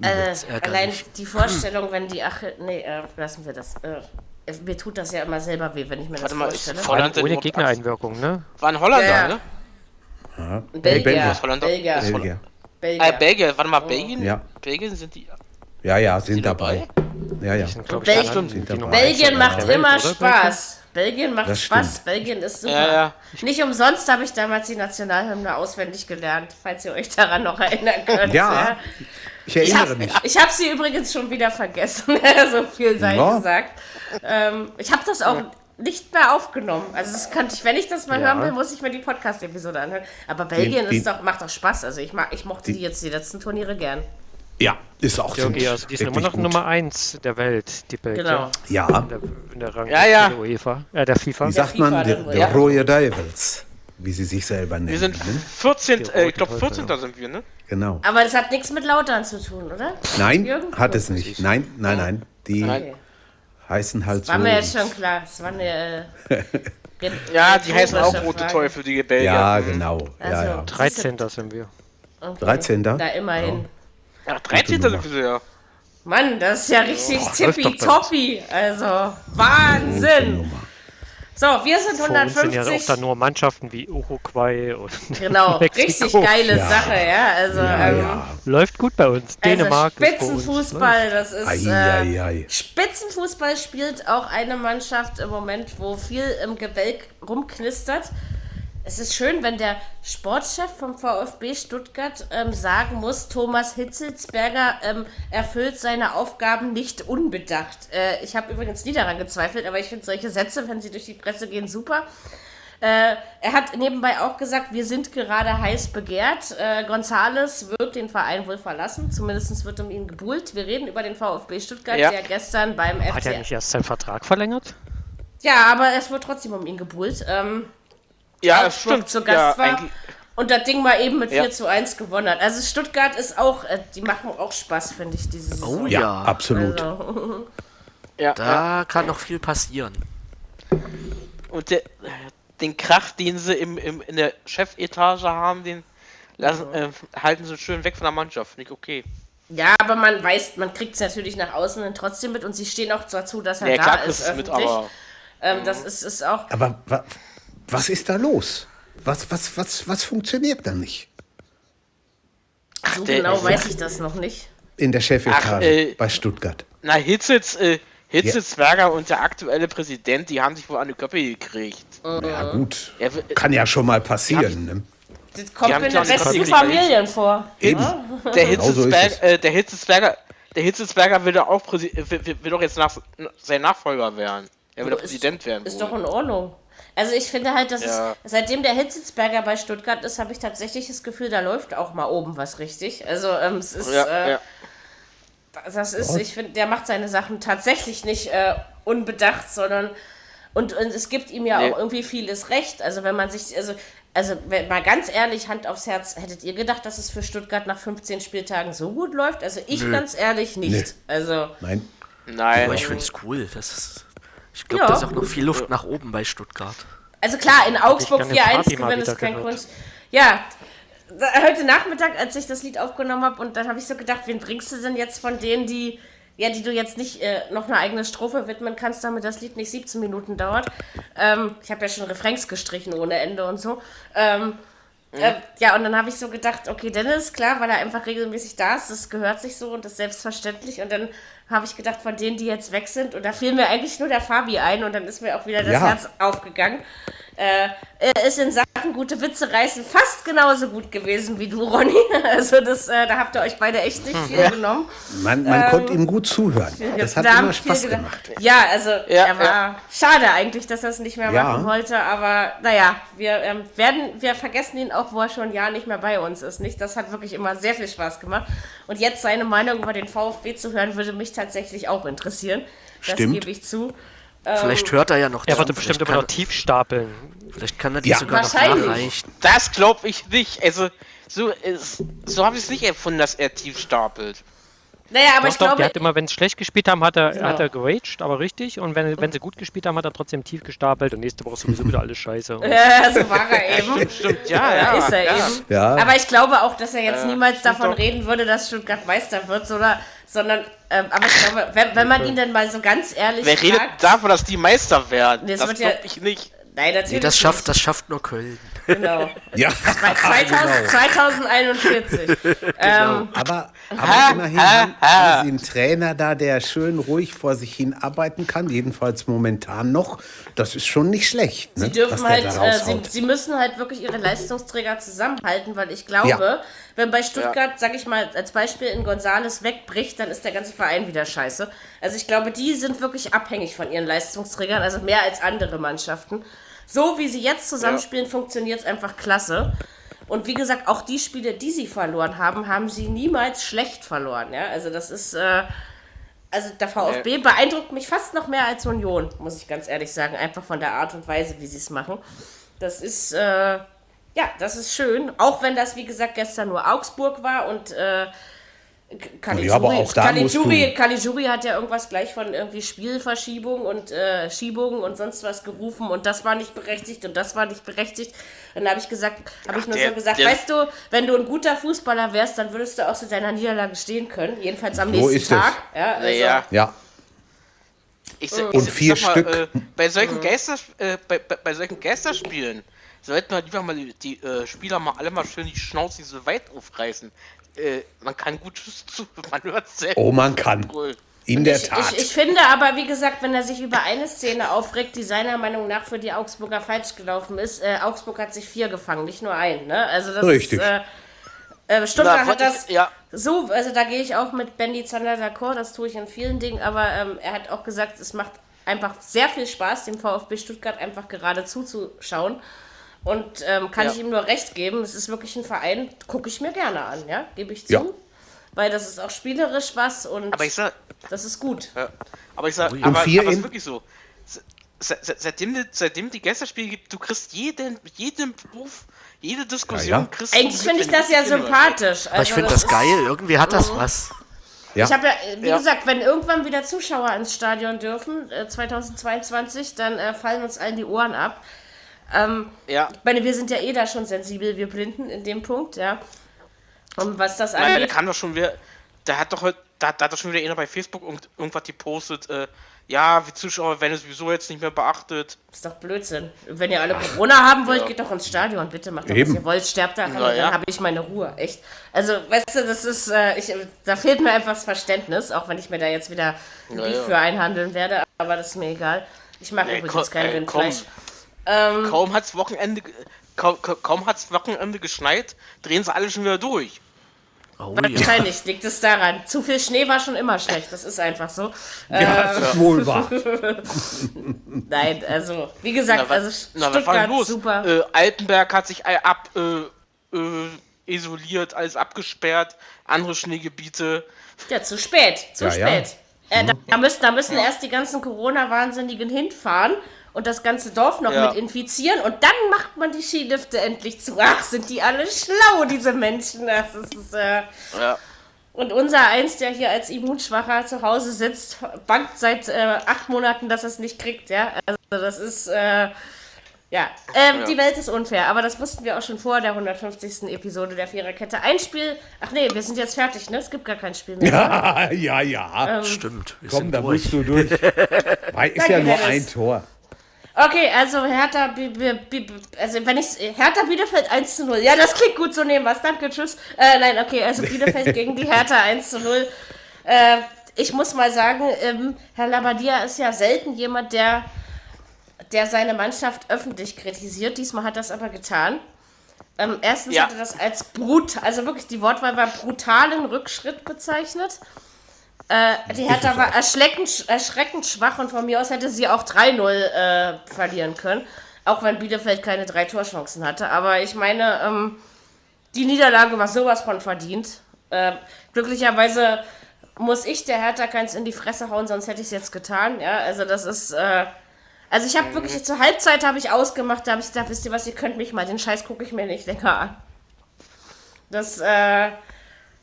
Äh, allein die Vorstellung, wenn die Achille. Nee, äh, lassen wir das. Äh, mir tut das ja immer selber weh, wenn ich mir das Warte mal, ist vorstelle. Holland denn Ohne Gegnereinwirkung, ne? War ein Holländer, Ja, ja. ne? Belgier. Belgier. Holländer. Belgier. Ist Belgier. Warte mal, Belgien? Ja. Belgien sind die. Ja, ja, sind dabei. Ja, ja. sind, ich, Belgien- Sind dabei. Belgien macht Welt, immer oder? Spaß. Belgien macht Das Spaß. stimmt. Belgien ist super. Ja, ja. Nicht umsonst habe ich damals die Nationalhymne auswendig gelernt, falls ihr euch daran noch erinnern könnt. Ja, ich Ich erinnere habe mich. hab sie übrigens schon wieder vergessen, so viel sei Ja. gesagt. Ähm, ich habe das auch nicht mehr aufgenommen. Also das könnte ich, wenn ich das mal Ja. hören will, muss ich mir die Podcast-Episode anhören. Aber Belgien die- ist doch, macht doch Spaß. Also ich, mag, ich mochte die jetzt die letzten Turniere gern. Ja, ist auch so. Also die sind immer noch Nummer 1 der Welt, die Belgier. Genau. Ja, In der, in der Rang Ja, ja. der UEFA, äh, der FIFA. wie sagt FIFA man, die, ja. Royal Devils, wie sie sich selber nennen. Wir sind ne? 14, Die äh, ich glaube Teufel, 14. ja. sind wir, ne? Genau. Aber das hat nichts mit Lautern zu tun, oder? Nein, Jürgen? hat es nicht. Nein, nein, nein. Die Okay. heißen halt so. War mir jetzt schon klar. Es war eine. Äh, gen- Ja, die heißen auch rote Frage. Teufel, die Belgier. Ja, genau. Also, Ja, ja. 13. sind wir. Okay. 13. Da immerhin. Ja, 13. Nummer. sind wir ja. Mann, das ist ja richtig tippitoppi. Also, Wahnsinn. So, wir sind Vor uns sind ja auch 150. dann nur Mannschaften wie Uruguay und Genau, Mexiko. richtig geile Ja. Sache, ja. Also, Ja, ähm, ja. Läuft gut bei uns. also Dänemark ist vor uns, ne? Spitzenfußball, das ist. Ei, äh, ei, ei. Spitzenfußball spielt auch eine Mannschaft im Moment, wo viel im Gebälk rumknistert. Es ist schön, wenn der Sportchef vom VfB Stuttgart ähm, sagen muss, Thomas Hitzelsberger ähm, erfüllt seine Aufgaben nicht unbedacht. Äh, ich habe übrigens nie daran gezweifelt, aber ich finde solche Sätze, wenn sie durch die Presse gehen, super. Äh, er hat nebenbei auch gesagt, wir sind gerade heiß begehrt. Äh, Gonzales wird den Verein wohl verlassen. Zumindest wird um ihn gebuhlt. Wir reden über den VfB Stuttgart, Ja. der gestern beim Hat er FC. nicht erst seinen Vertrag verlängert? Ja, aber es wird trotzdem um ihn gebuhlt. Ähm, Ja, Augsburg stimmt. zu Gast ja, war und das Ding mal eben mit Ja. 4 zu 1 gewonnen hat. Also Stuttgart ist auch, äh, die machen auch Spaß, finde ich, diese Saison. Oh Ja, ja, absolut. Also, ja, ja. da kann noch viel passieren. Und der, den Krach, den sie im, im, in der Chefetage haben, den lassen, äh, halten sie schön weg von der Mannschaft. Nicht okay. ja, aber man weiß, man kriegt es natürlich nach außen dann trotzdem mit und sie stehen auch dazu, dass er Ja, da klar, ist es mit, öffentlich. aber. ähm, das ist, ist auch, Aber wa, was ist da los? Was, was, was, was funktioniert da nicht? so der- genau weiß ich das noch nicht. In der Chefetage Ach, äh, bei Stuttgart. Na, Hitzels, äh, Hitzelsberger und der aktuelle Präsident, die haben sich wohl an die Köpfe gekriegt. Ja, gut. Er will- Kann ja schon mal passieren. Ne? Das kommt in auch besten Familien vor. Eben. Der Genau so ist Hitzelsberger, es. äh, der Hitzelsberger, der Hitzelsberger will doch auch Präsi äh, will, will doch jetzt nach, sein Nachfolger werden. Er will doch Präsident werden. Ist wohl. doch in Ordnung. Also ich finde halt, dass Ja. es, seitdem der Hitzelsberger bei Stuttgart ist, habe ich tatsächlich das Gefühl, da läuft auch mal oben was richtig. Also ähm, es ist, ja, äh, ja. das ist, ich finde, der macht seine Sachen tatsächlich nicht äh, unbedacht, sondern und, und es gibt ihm ja Nee. auch irgendwie vieles recht. Also wenn man sich, also, also wenn, mal ganz ehrlich, Hand aufs Herz, hättet ihr gedacht, dass es für Stuttgart nach 15 Spieltagen so gut läuft? Also ich ganz ehrlich nicht. Nee. Also Nein. Nein. Aber ich finde es cool. Das ist, ich glaube, Ja. da ist auch noch viel Luft nach oben bei Stuttgart. Also klar, in Augsburg gerne 4-1 Party mal gewinnen ist kein gehört. Grund. Ja, heute Nachmittag, als ich das Lied aufgenommen habe, und dann habe ich so gedacht, wen bringst du denn jetzt von denen, die, ja, die du jetzt nicht äh, noch eine eigene Strophe widmen kannst, damit das Lied nicht 17 Minuten dauert. Ähm, ich habe ja schon Refrains gestrichen ohne Ende und so. Ähm, äh, ja, und dann habe ich so gedacht, okay, Dennis, klar, weil er einfach regelmäßig da ist, das gehört sich so und das ist selbstverständlich. Und dann habe ich gedacht, von denen, die jetzt weg sind, und da fiel mir eigentlich nur der Fabi ein und dann ist mir auch wieder das Ja. Herz aufgegangen. Äh, er ist in Sachen gute Witze reißen fast genauso gut gewesen wie du, Ronny. Also das, äh, da habt ihr euch beide echt nicht viel genommen. Man, man konnte ihm gut zuhören. Das hat Da immer Spaß gemacht. Ja, also Ja, er war schade eigentlich, dass er es nicht mehr Ja. machen wollte, aber naja, wir ähm, werden, wir vergessen ihn auch, wo er schon ein Jahr nicht mehr bei uns ist. Nicht? Das hat wirklich immer sehr viel Spaß gemacht. Und jetzt seine Meinung über den VfB zu hören, würde mich tatsächlich auch interessieren. Das Stimmt. gebe ich zu. Vielleicht hört er ja noch Er zu. wird bestimmt vielleicht, immer noch kann, tief stapeln. vielleicht kann er die Ja. sogar noch nachreichen. Das glaube ich nicht. Also, so, ist- so habe ich es nicht erfunden, dass er tief stapelt. Naja, aber Doch, ich doch, glaube, der hat immer, wenn sie schlecht gespielt haben, hat er, Genau. hat er geraged, aber richtig. Und wenn, wenn sie gut gespielt haben, hat er trotzdem tief gestapelt. Und nächste Woche ist sowieso wieder alles scheiße. Und ja, so war er eben. Stimmt, ja, ja. ist er ja. eben. Ja. Aber ich glaube auch, dass er jetzt niemals davon doch. reden würde, dass Stuttgart Meister wird, sondern, sondern ähm, aber ich glaube, wenn, wenn man ihn dann mal so ganz ehrlich Wer redet fragt, davon, dass die Meister werden? Es das wird ja- glaube ich nicht. nein, natürlich Nee, das nicht. schafft, das schafft nur Köln. Genau. Ja, Bei 2000, 2041. Ähm, aber, aber immerhin haben, haben sie einen Trainer da, der schön ruhig vor sich hin arbeiten kann, jedenfalls momentan noch. Das ist schon nicht schlecht. Ne? Sie dürfen halt, äh, sie, sie müssen halt wirklich ihre Leistungsträger zusammenhalten, weil ich glaube, Ja. wenn bei Stuttgart, sag ich mal, als Beispiel in Gonzales wegbricht, dann ist der ganze Verein wieder scheiße. Also ich glaube, die sind wirklich abhängig von ihren Leistungsträgern, also mehr als andere Mannschaften. So wie sie jetzt zusammenspielen, funktioniert es einfach klasse. Und wie gesagt, auch die Spiele, die sie verloren haben, haben sie niemals schlecht verloren. Ja? Also das ist, äh, also der VfB beeindruckt mich fast noch mehr als Union, muss ich ganz ehrlich sagen. Einfach von der Art und Weise, wie sie es machen. Das ist, äh, ja, das ist schön. Auch wenn das, wie gesagt, gestern nur Augsburg war und äh, Caligiuri, Ja, aber auch da musst Caligiuri, du- Caligiuri hat ja irgendwas gleich von irgendwie Spielverschiebung und äh, Schiebung und sonst was gerufen und das war nicht berechtigt und das war nicht berechtigt. Dann habe ich gesagt, habe ich nur der- so gesagt, der- weißt du, wenn du ein guter Fußballer wärst, dann würdest du auch zu deiner Niederlage stehen können. Jedenfalls am So nächsten ist es. Tag. Ja, also, Naja, Ja, ich, ich, Und vier mal, Stück. Äh, bei, solchen Geister, äh, bei, bei, bei solchen Geisterspielen sollten wir lieber mal die, die äh, Spieler mal alle mal schön die Schnauze so weit aufreißen. Äh, man kann gut zu, man hört selbst. oh, man kann. In der Ich, Tat. ich, ich finde aber, wie gesagt, wenn er sich über eine Szene aufregt, die seiner Meinung nach für die Augsburger falsch gelaufen ist, äh, Augsburg hat sich vier gefangen, nicht nur einen. Ne? Also das Richtig. Ist, äh, äh, Stuttgart Na, hat wollte ich- das ja. so, also da gehe ich auch mit Bendy Zander d'accord, das tue ich in vielen Dingen, aber ähm, er hat auch gesagt, es macht einfach sehr viel Spaß, dem VfB Stuttgart einfach gerade zuzuschauen. Und ähm, kann Ja. ich ihm nur recht geben, es ist wirklich ein Verein, gucke ich mir gerne an, ja, gebe ich zu. Ja. Weil das ist auch spielerisch was und Aber ich sag, das ist gut. Ja. Aber ich sag, Und aber, vier aber ist wirklich so. Se- se- se- Seitdem, die- seitdem die Geisterspiele gibt, du kriegst jeden, jeden Beruf, jede Diskussion Ja, ja. kriegst du Eigentlich finde ich das ja sympathisch. Aber ich Also finde das ist- geil. Irgendwie hat das was. Ja. Ich habe ja, äh, wie Ja. gesagt, wenn irgendwann wieder Zuschauer ins Stadion dürfen, äh, 2022, dann äh, fallen uns allen die Ohren ab. Ähm, Ja, ich meine, wir sind ja eh da schon sensibel, wir Blinden in dem Punkt, ja. Und was das nein, der angeht, kann doch schon wieder, der hat doch heute, da, da hat doch schon wieder einer bei Facebook irgend, irgendwas gepostet, äh, ja, wir Zuschauer werden es sowieso jetzt nicht mehr beachtet. ist doch Blödsinn. Wenn ihr alle Corona haben wollt, Ja. geht doch ins Stadion, bitte macht doch, Eben. was ihr wollt, sterbt daran Na und dann ja. habe ich meine Ruhe, echt. Also, weißt du, das ist, äh, ich, da fehlt mir einfach das Verständnis, auch wenn ich mir da jetzt wieder ein Na Beef ja. für einhandeln werde, aber das ist mir egal. Ich Ey, übrigens kein Rindfleisch. komm. Kaum hat's Wochenende, kaum, kaum, hat's Wochenende geschneit, drehen sie alle schon wieder durch. Oh ja. Wahrscheinlich liegt es daran. Zu viel Schnee war schon immer schlecht. Das ist einfach so. ja, das ist wohl wahr. Nein, also, wie gesagt, Na, also na, Stuttgart los? super. Äh, Altenberg hat sich ab, äh, äh, isoliert, alles abgesperrt, andere Schneegebiete. Ja, zu spät. Zu Ja, ja. spät. Äh, da, da, müssen, da müssen erst die ganzen Corona-Wahnsinnigen hinfahren und das ganze Dorf noch Ja. mit infizieren und dann macht man die Skilifte endlich zu. Ach, sind die alle schlau, diese Menschen. Das ist, äh, Ja. Und unser Eins, der hier als Immunschwacher zu Hause sitzt, bangt seit äh, acht Monaten, dass er es nicht kriegt, ja. Also das ist, äh, ja. Ähm, Ja. Die Welt ist unfair, aber das wussten wir auch schon vor der 150. Episode der Viererkette. Ein Spiel, ach nee, wir sind jetzt fertig, ne? Es gibt gar kein Spiel mehr. Ja, ja, ja. Stimmt. Wir Komm, sind da durch. musst du durch. Weil ist Danke, ja nur Dennis. ein Tor. Okay, also Hertha, Bi- Bi- Bi- also wenn ich Hertha Bielefeld 1 zu 0. Ja, das klingt gut, so nehmen was. Danke, tschüss. Äh, nein, okay, also Bielefeld gegen die Hertha 1 zu 0. Äh, ich muss mal sagen, ähm, Herr Labadia ist ja selten jemand, der, der seine Mannschaft öffentlich kritisiert. Diesmal hat er das aber getan. Ähm, erstens Ja. hat er das als brut, also wirklich die Wortwahl war brutalen Rückschritt bezeichnet. Äh, die Hertha war erschreckend, erschreckend schwach und von mir aus hätte sie auch 3-0 äh, verlieren können. Auch wenn Bielefeld keine drei Torchancen hatte. Aber ich meine, ähm, die Niederlage war sowas von verdient. Äh, glücklicherweise muss ich der Hertha keins in die Fresse hauen, sonst hätte ich es jetzt getan. Ja, also das ist. Äh, also ich habe wirklich zur Halbzeit habe ich ausgemacht, da habe ich gesagt, wisst ihr was, ihr könnt mich mal, den Scheiß gucke ich mir nicht länger an. Das, äh,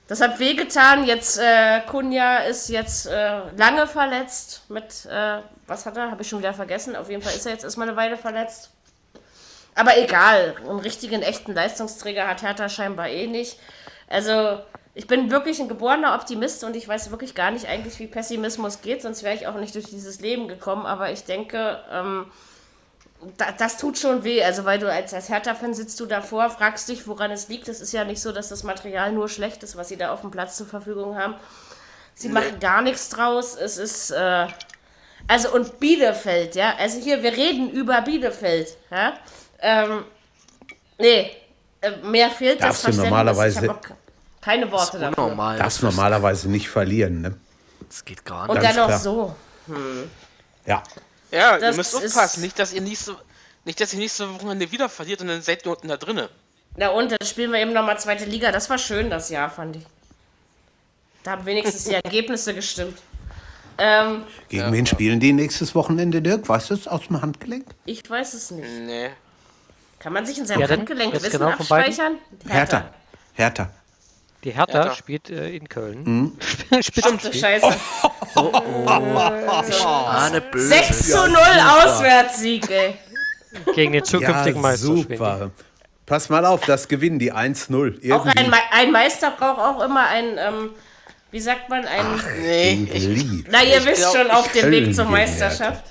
das hat wehgetan. Jetzt, äh, Kunja ist jetzt äh, lange verletzt. Mit, äh, was hat er? Habe ich schon wieder vergessen. Auf jeden Fall ist er jetzt erstmal eine Weile verletzt. Aber egal, einen richtigen, echten Leistungsträger hat Hertha scheinbar eh nicht. Also, ich bin wirklich ein geborener Optimist und ich weiß wirklich gar nicht eigentlich, wie Pessimismus geht, sonst wäre ich auch nicht durch dieses Leben gekommen. Aber ich denke, ähm, da, das tut schon weh. Also, weil du als, als Hertha-Fan sitzt du davor, fragst dich, woran es liegt. Es ist ja nicht so, dass das Material nur schlecht ist, was sie da auf dem Platz zur Verfügung haben. Sie machen gar nichts draus. Es ist. Äh, also, und Bielefeld, ja. Also, hier, wir reden über Bielefeld, ja. Ähm, nee, äh, mehr fehlt Darfst du das Verständnis. normalerweise- auch keine Worte Das ist dafür. unnormal. Darfst normalerweise nicht verlieren, ne? Das geht gar Und nicht. Ganz dann noch klar. so. Ja. Ja, Das ihr müsst aufpassen, nicht, dass ihr nächste, nicht, dass ihr nächste Wochenende wieder verliert und dann seid ihr unten da drinne. Na und, dann spielen wir eben nochmal zweite Liga. Das war schön, das Jahr, fand ich. Da haben wenigstens die Ergebnisse gestimmt. Ähm, Gegen wen spielen die nächstes Wochenende, Dirk? Weißt du es aus dem Handgelenk? ich weiß es nicht. Nee. Kann man sich in seinem Ja, Handgelenk Wissen genau abspeichern? Hertha. Hertha. Die Hertha, Hertha. spielt äh, in Köln. Hm? Spielt Ach du Scheiße. Ah, ne böse. 6 zu 0 Auswärtssieg, ey. gegen den Ja, zukünftigen Meister. spielen die. super. Pass mal auf, das gewinnen die 1-0. Auch ein, ein Meister braucht auch immer ein, ähm, wie sagt man, ein. Nee, Du ich, na, ihr ich wisst glaub, schon, auf dem Weg zur Meisterschaft.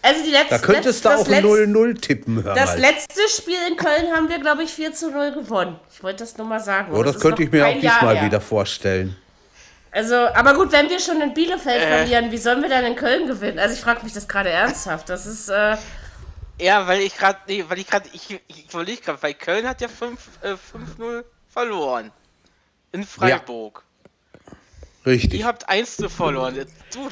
Also die letzte, Da könntest du letz- auch das ein letz- 0-0 tippen, hör Das mal. letzte Spiel in Köln haben wir, glaube ich, 4 zu 0 gewonnen. Ich wollte das nur mal sagen. Oh, das ist könnte ich mir auch diesmal wieder vorstellen. Also, aber gut, wenn wir schon in Bielefeld Äh. verlieren, wie sollen wir dann in Köln gewinnen? Also ich frage mich das gerade ernsthaft. Das ist, äh, ja, weil ich gerade, nee, weil ich gerade, ich, ich überlege gerade, weil Köln hat ja 5 äh, 5-0 verloren. In Freiburg. Richtig. Ihr habt 1 verloren. Du,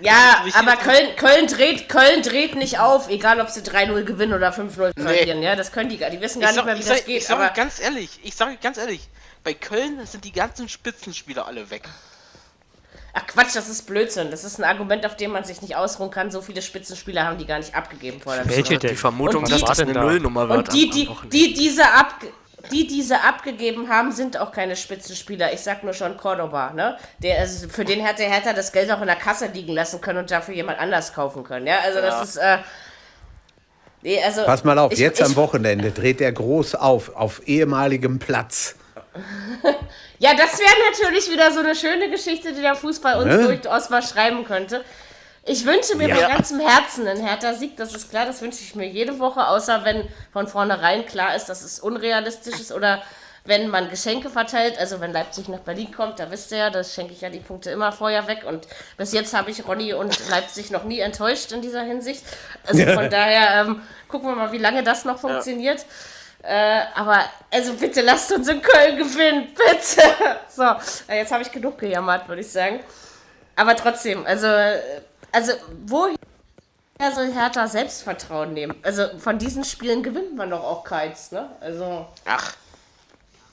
ja, aber Köln, Köln, dreht, Köln dreht nicht auf, egal ob sie 3-0 gewinnen oder 5-0 Nee. verlieren. Ja, das können die gar Die wissen gar ich nicht sag, mehr, wie ich das sag, geht. ich sag aber ganz ehrlich, ich sage ganz ehrlich, bei Köln sind die ganzen Spitzenspieler alle weg. Ach Quatsch, das ist Blödsinn. Das ist ein Argument, auf dem man sich nicht ausruhen kann. So viele Spitzenspieler haben die gar nicht abgegeben vor der Welche denn? Die Vermutung, dass das eine da? Nullnummer wird Und die, die, die, diese abge die diese abgegeben haben, sind auch keine Spitzenspieler. Ich sag nur schon Cordoba, ne? Der, also für den hätte Hertha das Geld auch in der Kasse liegen lassen können und dafür jemand anders kaufen können. Ja, also Ja. das ist. Äh, nee, also Pass mal auf, ich- jetzt ich, am Wochenende dreht er groß auf, auf ehemaligem Platz. Ja, das wäre natürlich wieder so eine schöne Geschichte, die der Fußball uns Ne? durchaus mal schreiben könnte. Ich wünsche mir Ja. mit ganzem Herzen einen Hertha-Sieg, das ist klar, das wünsche ich mir jede Woche, außer wenn von vornherein klar ist, dass es unrealistisch ist oder wenn man Geschenke verteilt, also wenn Leipzig nach Berlin kommt, da wisst ihr ja, das schenke ich ja die Punkte immer vorher weg und bis jetzt habe ich Ronny und Leipzig noch nie enttäuscht in dieser Hinsicht. Also von daher ähm, gucken wir mal, wie lange das noch funktioniert. Äh, aber, also bitte lasst uns in Köln gewinnen, bitte. So, äh, jetzt habe ich genug gejammert, würde ich sagen. Aber trotzdem, also, äh, also woher soll Hertha Selbstvertrauen nehmen? Also von diesen Spielen gewinnt man doch auch keins, ne? Also, Ach,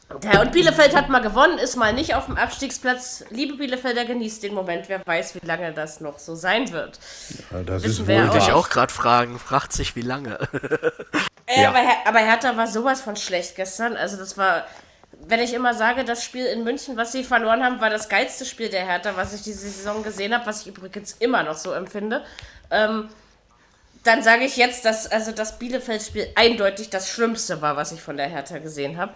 und Bielefeld hat mal gewonnen, ist mal nicht auf dem Abstiegsplatz. Liebe Bielefelder, genießt den Moment. Wer weiß, wie lange das noch so sein wird. Ja, das Wissen ist wir Wollte ich auch gerade fragen, fragt sich wie lange. Äh, Ja. aber, Her aber Hertha war sowas von schlecht gestern. Also das war, wenn ich immer sage, das Spiel in München, was sie verloren haben, war das geilste Spiel der Hertha, was ich diese Saison gesehen habe, was ich übrigens immer noch so empfinde. Ähm, dann sage ich jetzt, dass also das Bielefeld-Spiel eindeutig das Schlimmste war, was ich von der Hertha gesehen habe.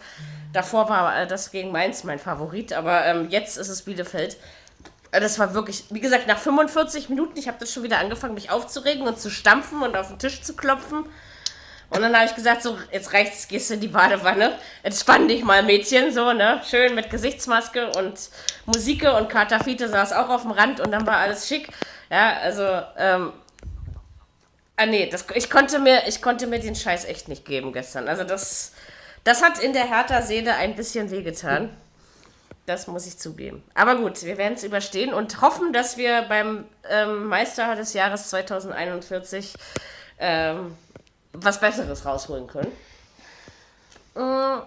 Davor war äh, das gegen Mainz mein Favorit, aber ähm, jetzt ist es Bielefeld. Äh, Das war wirklich, wie gesagt, nach 45 Minuten, ich habe das schon wieder angefangen, mich aufzuregen und zu stampfen und auf den Tisch zu klopfen. Und dann habe ich gesagt, so, jetzt reicht's, gehst du in die Badewanne. Entspann dich mal, Mädchen, so, ne? Schön mit Gesichtsmaske und Musike und Kater Fiete saß auch auf dem Rand und dann war alles schick. Ja, also, ähm, ah nee, das, ich, konnte mir, ich konnte mir den Scheiß echt nicht geben gestern. Also das, das hat in der Hertha-Seele ein bisschen wehgetan. Das muss ich zugeben. Aber gut, wir werden es überstehen und hoffen, dass wir beim ähm, Meister des Jahres 2041 ähm, was Besseres rausholen können. Mm,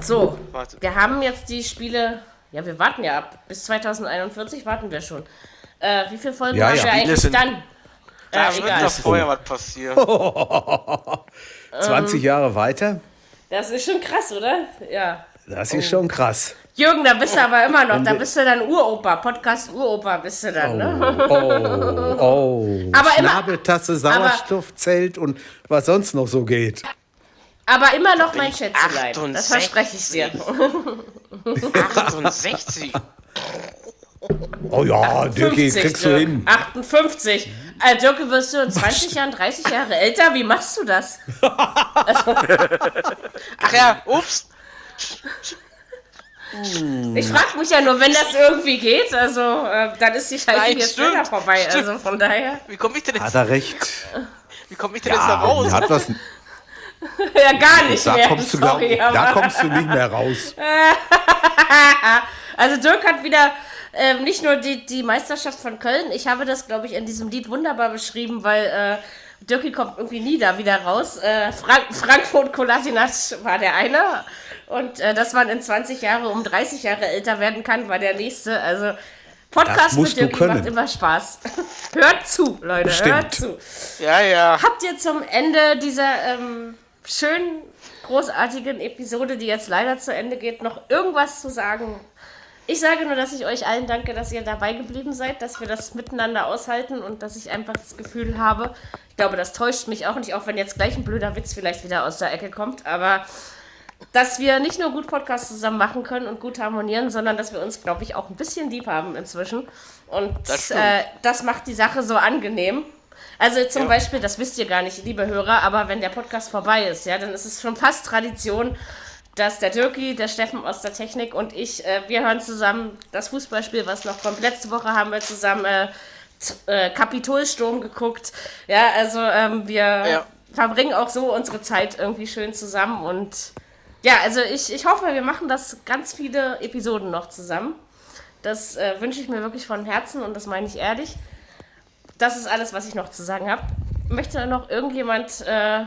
So, warte. wir haben jetzt die Spiele. Ja, wir warten ja ab. Bis 2041 warten wir schon. Äh, wie viele Folgen Ja, haben ja. wir Spiele eigentlich sind- dann? Da Äh, wird egal. doch vorher was passieren. 20 Ähm. Jahre weiter, Das ist schon krass, oder? Ja. das ist schon krass. Jürgen, da bist du aber immer noch, da bist du dann Uropa, Podcast Uropa bist du dann, ne? Oh, oh. Aber immer- Schnabeltasse, Sauerstoffzelt und was sonst noch so geht. Aber immer noch mein Schätzelein. Das 68. verspreche ich dir. 68. Oh ja, Dirki, 50, kriegst du Dirk. hin. 58. Äh, Dirk, wirst du in 20 Jahren 30 Jahre älter? Wie machst du das? Ach ja, ups. Ich frage mich ja nur, wenn das irgendwie geht, also äh, dann ist die Scheiße Nein, jetzt stimmt, schneller vorbei. stimmt. Also von daher. Wie komme ich denn jetzt, Hat er recht. wie komm ich denn jetzt da Ja, raus? hat was, Ja, gar nicht da, mehr. kommst du, sorry, da aber- kommst du nicht mehr raus. Also Dirk hat wieder ähm, nicht nur die, die Meisterschaft von Köln, ich habe das, glaube ich, in diesem Lied wunderbar beschrieben, weil äh, Dirki kommt irgendwie nie da wieder raus. Äh, Frank Frankfurt Kolasinac war der eine und äh, dass man in 20 Jahre um 30 Jahre älter werden kann, war der nächste. Also Podcast mit können. macht immer Spaß. hört zu, Leute, hört Stimmt. zu. Ja, ja. Habt ihr zum Ende dieser ähm, schönen, großartigen Episode, die jetzt leider zu Ende geht, noch irgendwas zu sagen? Ich sage nur, dass ich euch allen danke, dass ihr dabei geblieben seid, dass wir das miteinander aushalten und dass ich einfach das Gefühl habe, ich glaube, das täuscht mich auch nicht, auch wenn jetzt gleich ein blöder Witz vielleicht wieder aus der Ecke kommt, aber dass wir nicht nur gut Podcasts zusammen machen können und gut harmonieren, sondern dass wir uns, glaube ich, auch ein bisschen lieb haben inzwischen. Und Das äh, das macht die Sache so angenehm. Also zum Beispiel, das wisst ihr gar nicht, liebe Hörer, aber wenn der Podcast vorbei ist, ja, dann ist es schon fast Tradition, dass der Dirki, der Steffen aus der Technik und ich, äh, wir hören zusammen das Fußballspiel, was noch kommt. Letzte Woche haben wir zusammen äh, äh, Kapitolsturm geguckt. Ja, also ähm, wir Ja. verbringen auch so unsere Zeit irgendwie schön zusammen und ja, also ich, ich hoffe, wir machen das ganz viele Episoden noch zusammen. Das äh, wünsche ich mir wirklich von Herzen und das meine ich ehrlich. Das ist alles, was ich noch zu sagen habe. Möchte noch irgendjemand äh,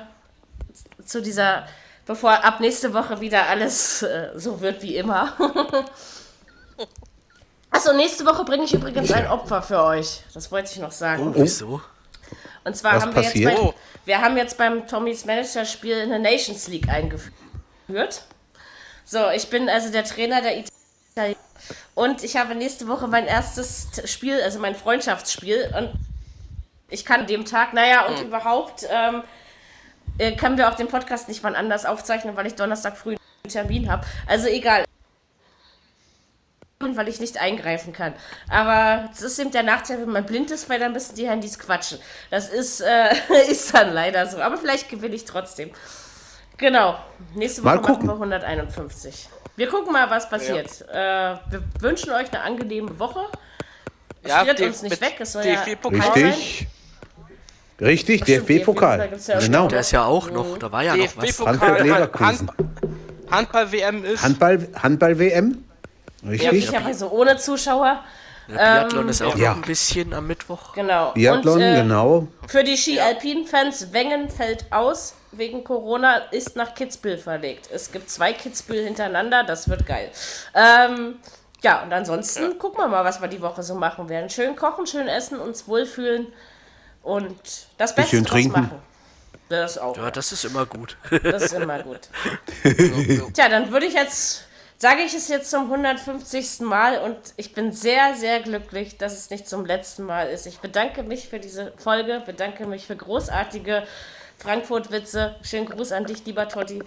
zu dieser, bevor ab nächste Woche wieder alles äh, so wird wie immer. Achso, nächste Woche bringe ich übrigens ein Opfer für euch. Das wollte ich noch sagen. Wieso? Und zwar Was haben wir passiert? jetzt, bei, Oh. wir haben jetzt beim Tommys Manager-Spiel eine Nations League eingeführt. So, ich bin also der Trainer der Italien. Und ich habe nächste Woche mein erstes Spiel, also mein Freundschaftsspiel. Und ich kann an dem Tag, naja, und überhaupt ähm, äh, können wir auch den Podcast nicht wann anders aufzeichnen, weil ich Donnerstag früh einen Termin habe. Also egal. Weil ich nicht eingreifen kann. Aber es ist eben der Nachteil, wenn man blind ist, weil dann müssen die Handys quatschen. Das ist, äh, ist dann leider so. Aber vielleicht gewinne ich trotzdem. Genau. Nächste Woche Mal machen gucken. wir 151. Wir gucken mal, was passiert. Äh, wir wünschen euch eine angenehme Woche. Es Ja, friert uns nicht weg. Es soll ja DFB-Pokal sein. Richtig. Richtig, DFB-Pokal. DFB-Pokal gibt's ja Genau. Der ist ja auch noch, da war ja noch was. Frankfurt DFB-Pokal, Leverkusen. Hand, Handball-WM ist. Handball, Handball-WM? Ja, Richtig? möglicherweise ohne Zuschauer. Der Biathlon ist auch Ja. noch ein bisschen am Mittwoch. Genau. Biathlon, Und, äh, genau. Für die Ski-Alpin-Fans, Wengen fällt aus wegen Corona, ist nach Kitzbühel verlegt. Es gibt zwei Kitzbühel hintereinander, das wird geil. Ähm, ja, und ansonsten gucken wir mal, was wir die Woche so machen werden. Schön kochen, schön essen, uns wohlfühlen und das Beste draus trinken. machen. Das auch. Ja, das ist immer gut. Das ist immer gut. Tja, dann würde ich jetzt, sage ich es jetzt zum 150. Mal und ich bin sehr, sehr glücklich, dass es nicht zum letzten Mal ist. Ich bedanke mich für diese Folge, bedanke mich für großartige Frankfurt-Witze. Schönen Gruß an dich, lieber Totti.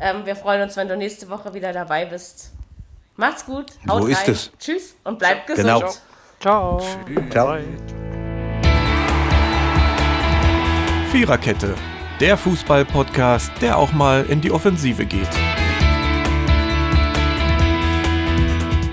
Ähm, wir freuen uns, wenn du nächste Woche wieder dabei bist. Macht's gut, haut So ist rein. es. Tschüss und bleibt gesund. Genau. Ciao. Ciao. Viererkette, der Fußball-Podcast, der auch mal in die Offensive geht.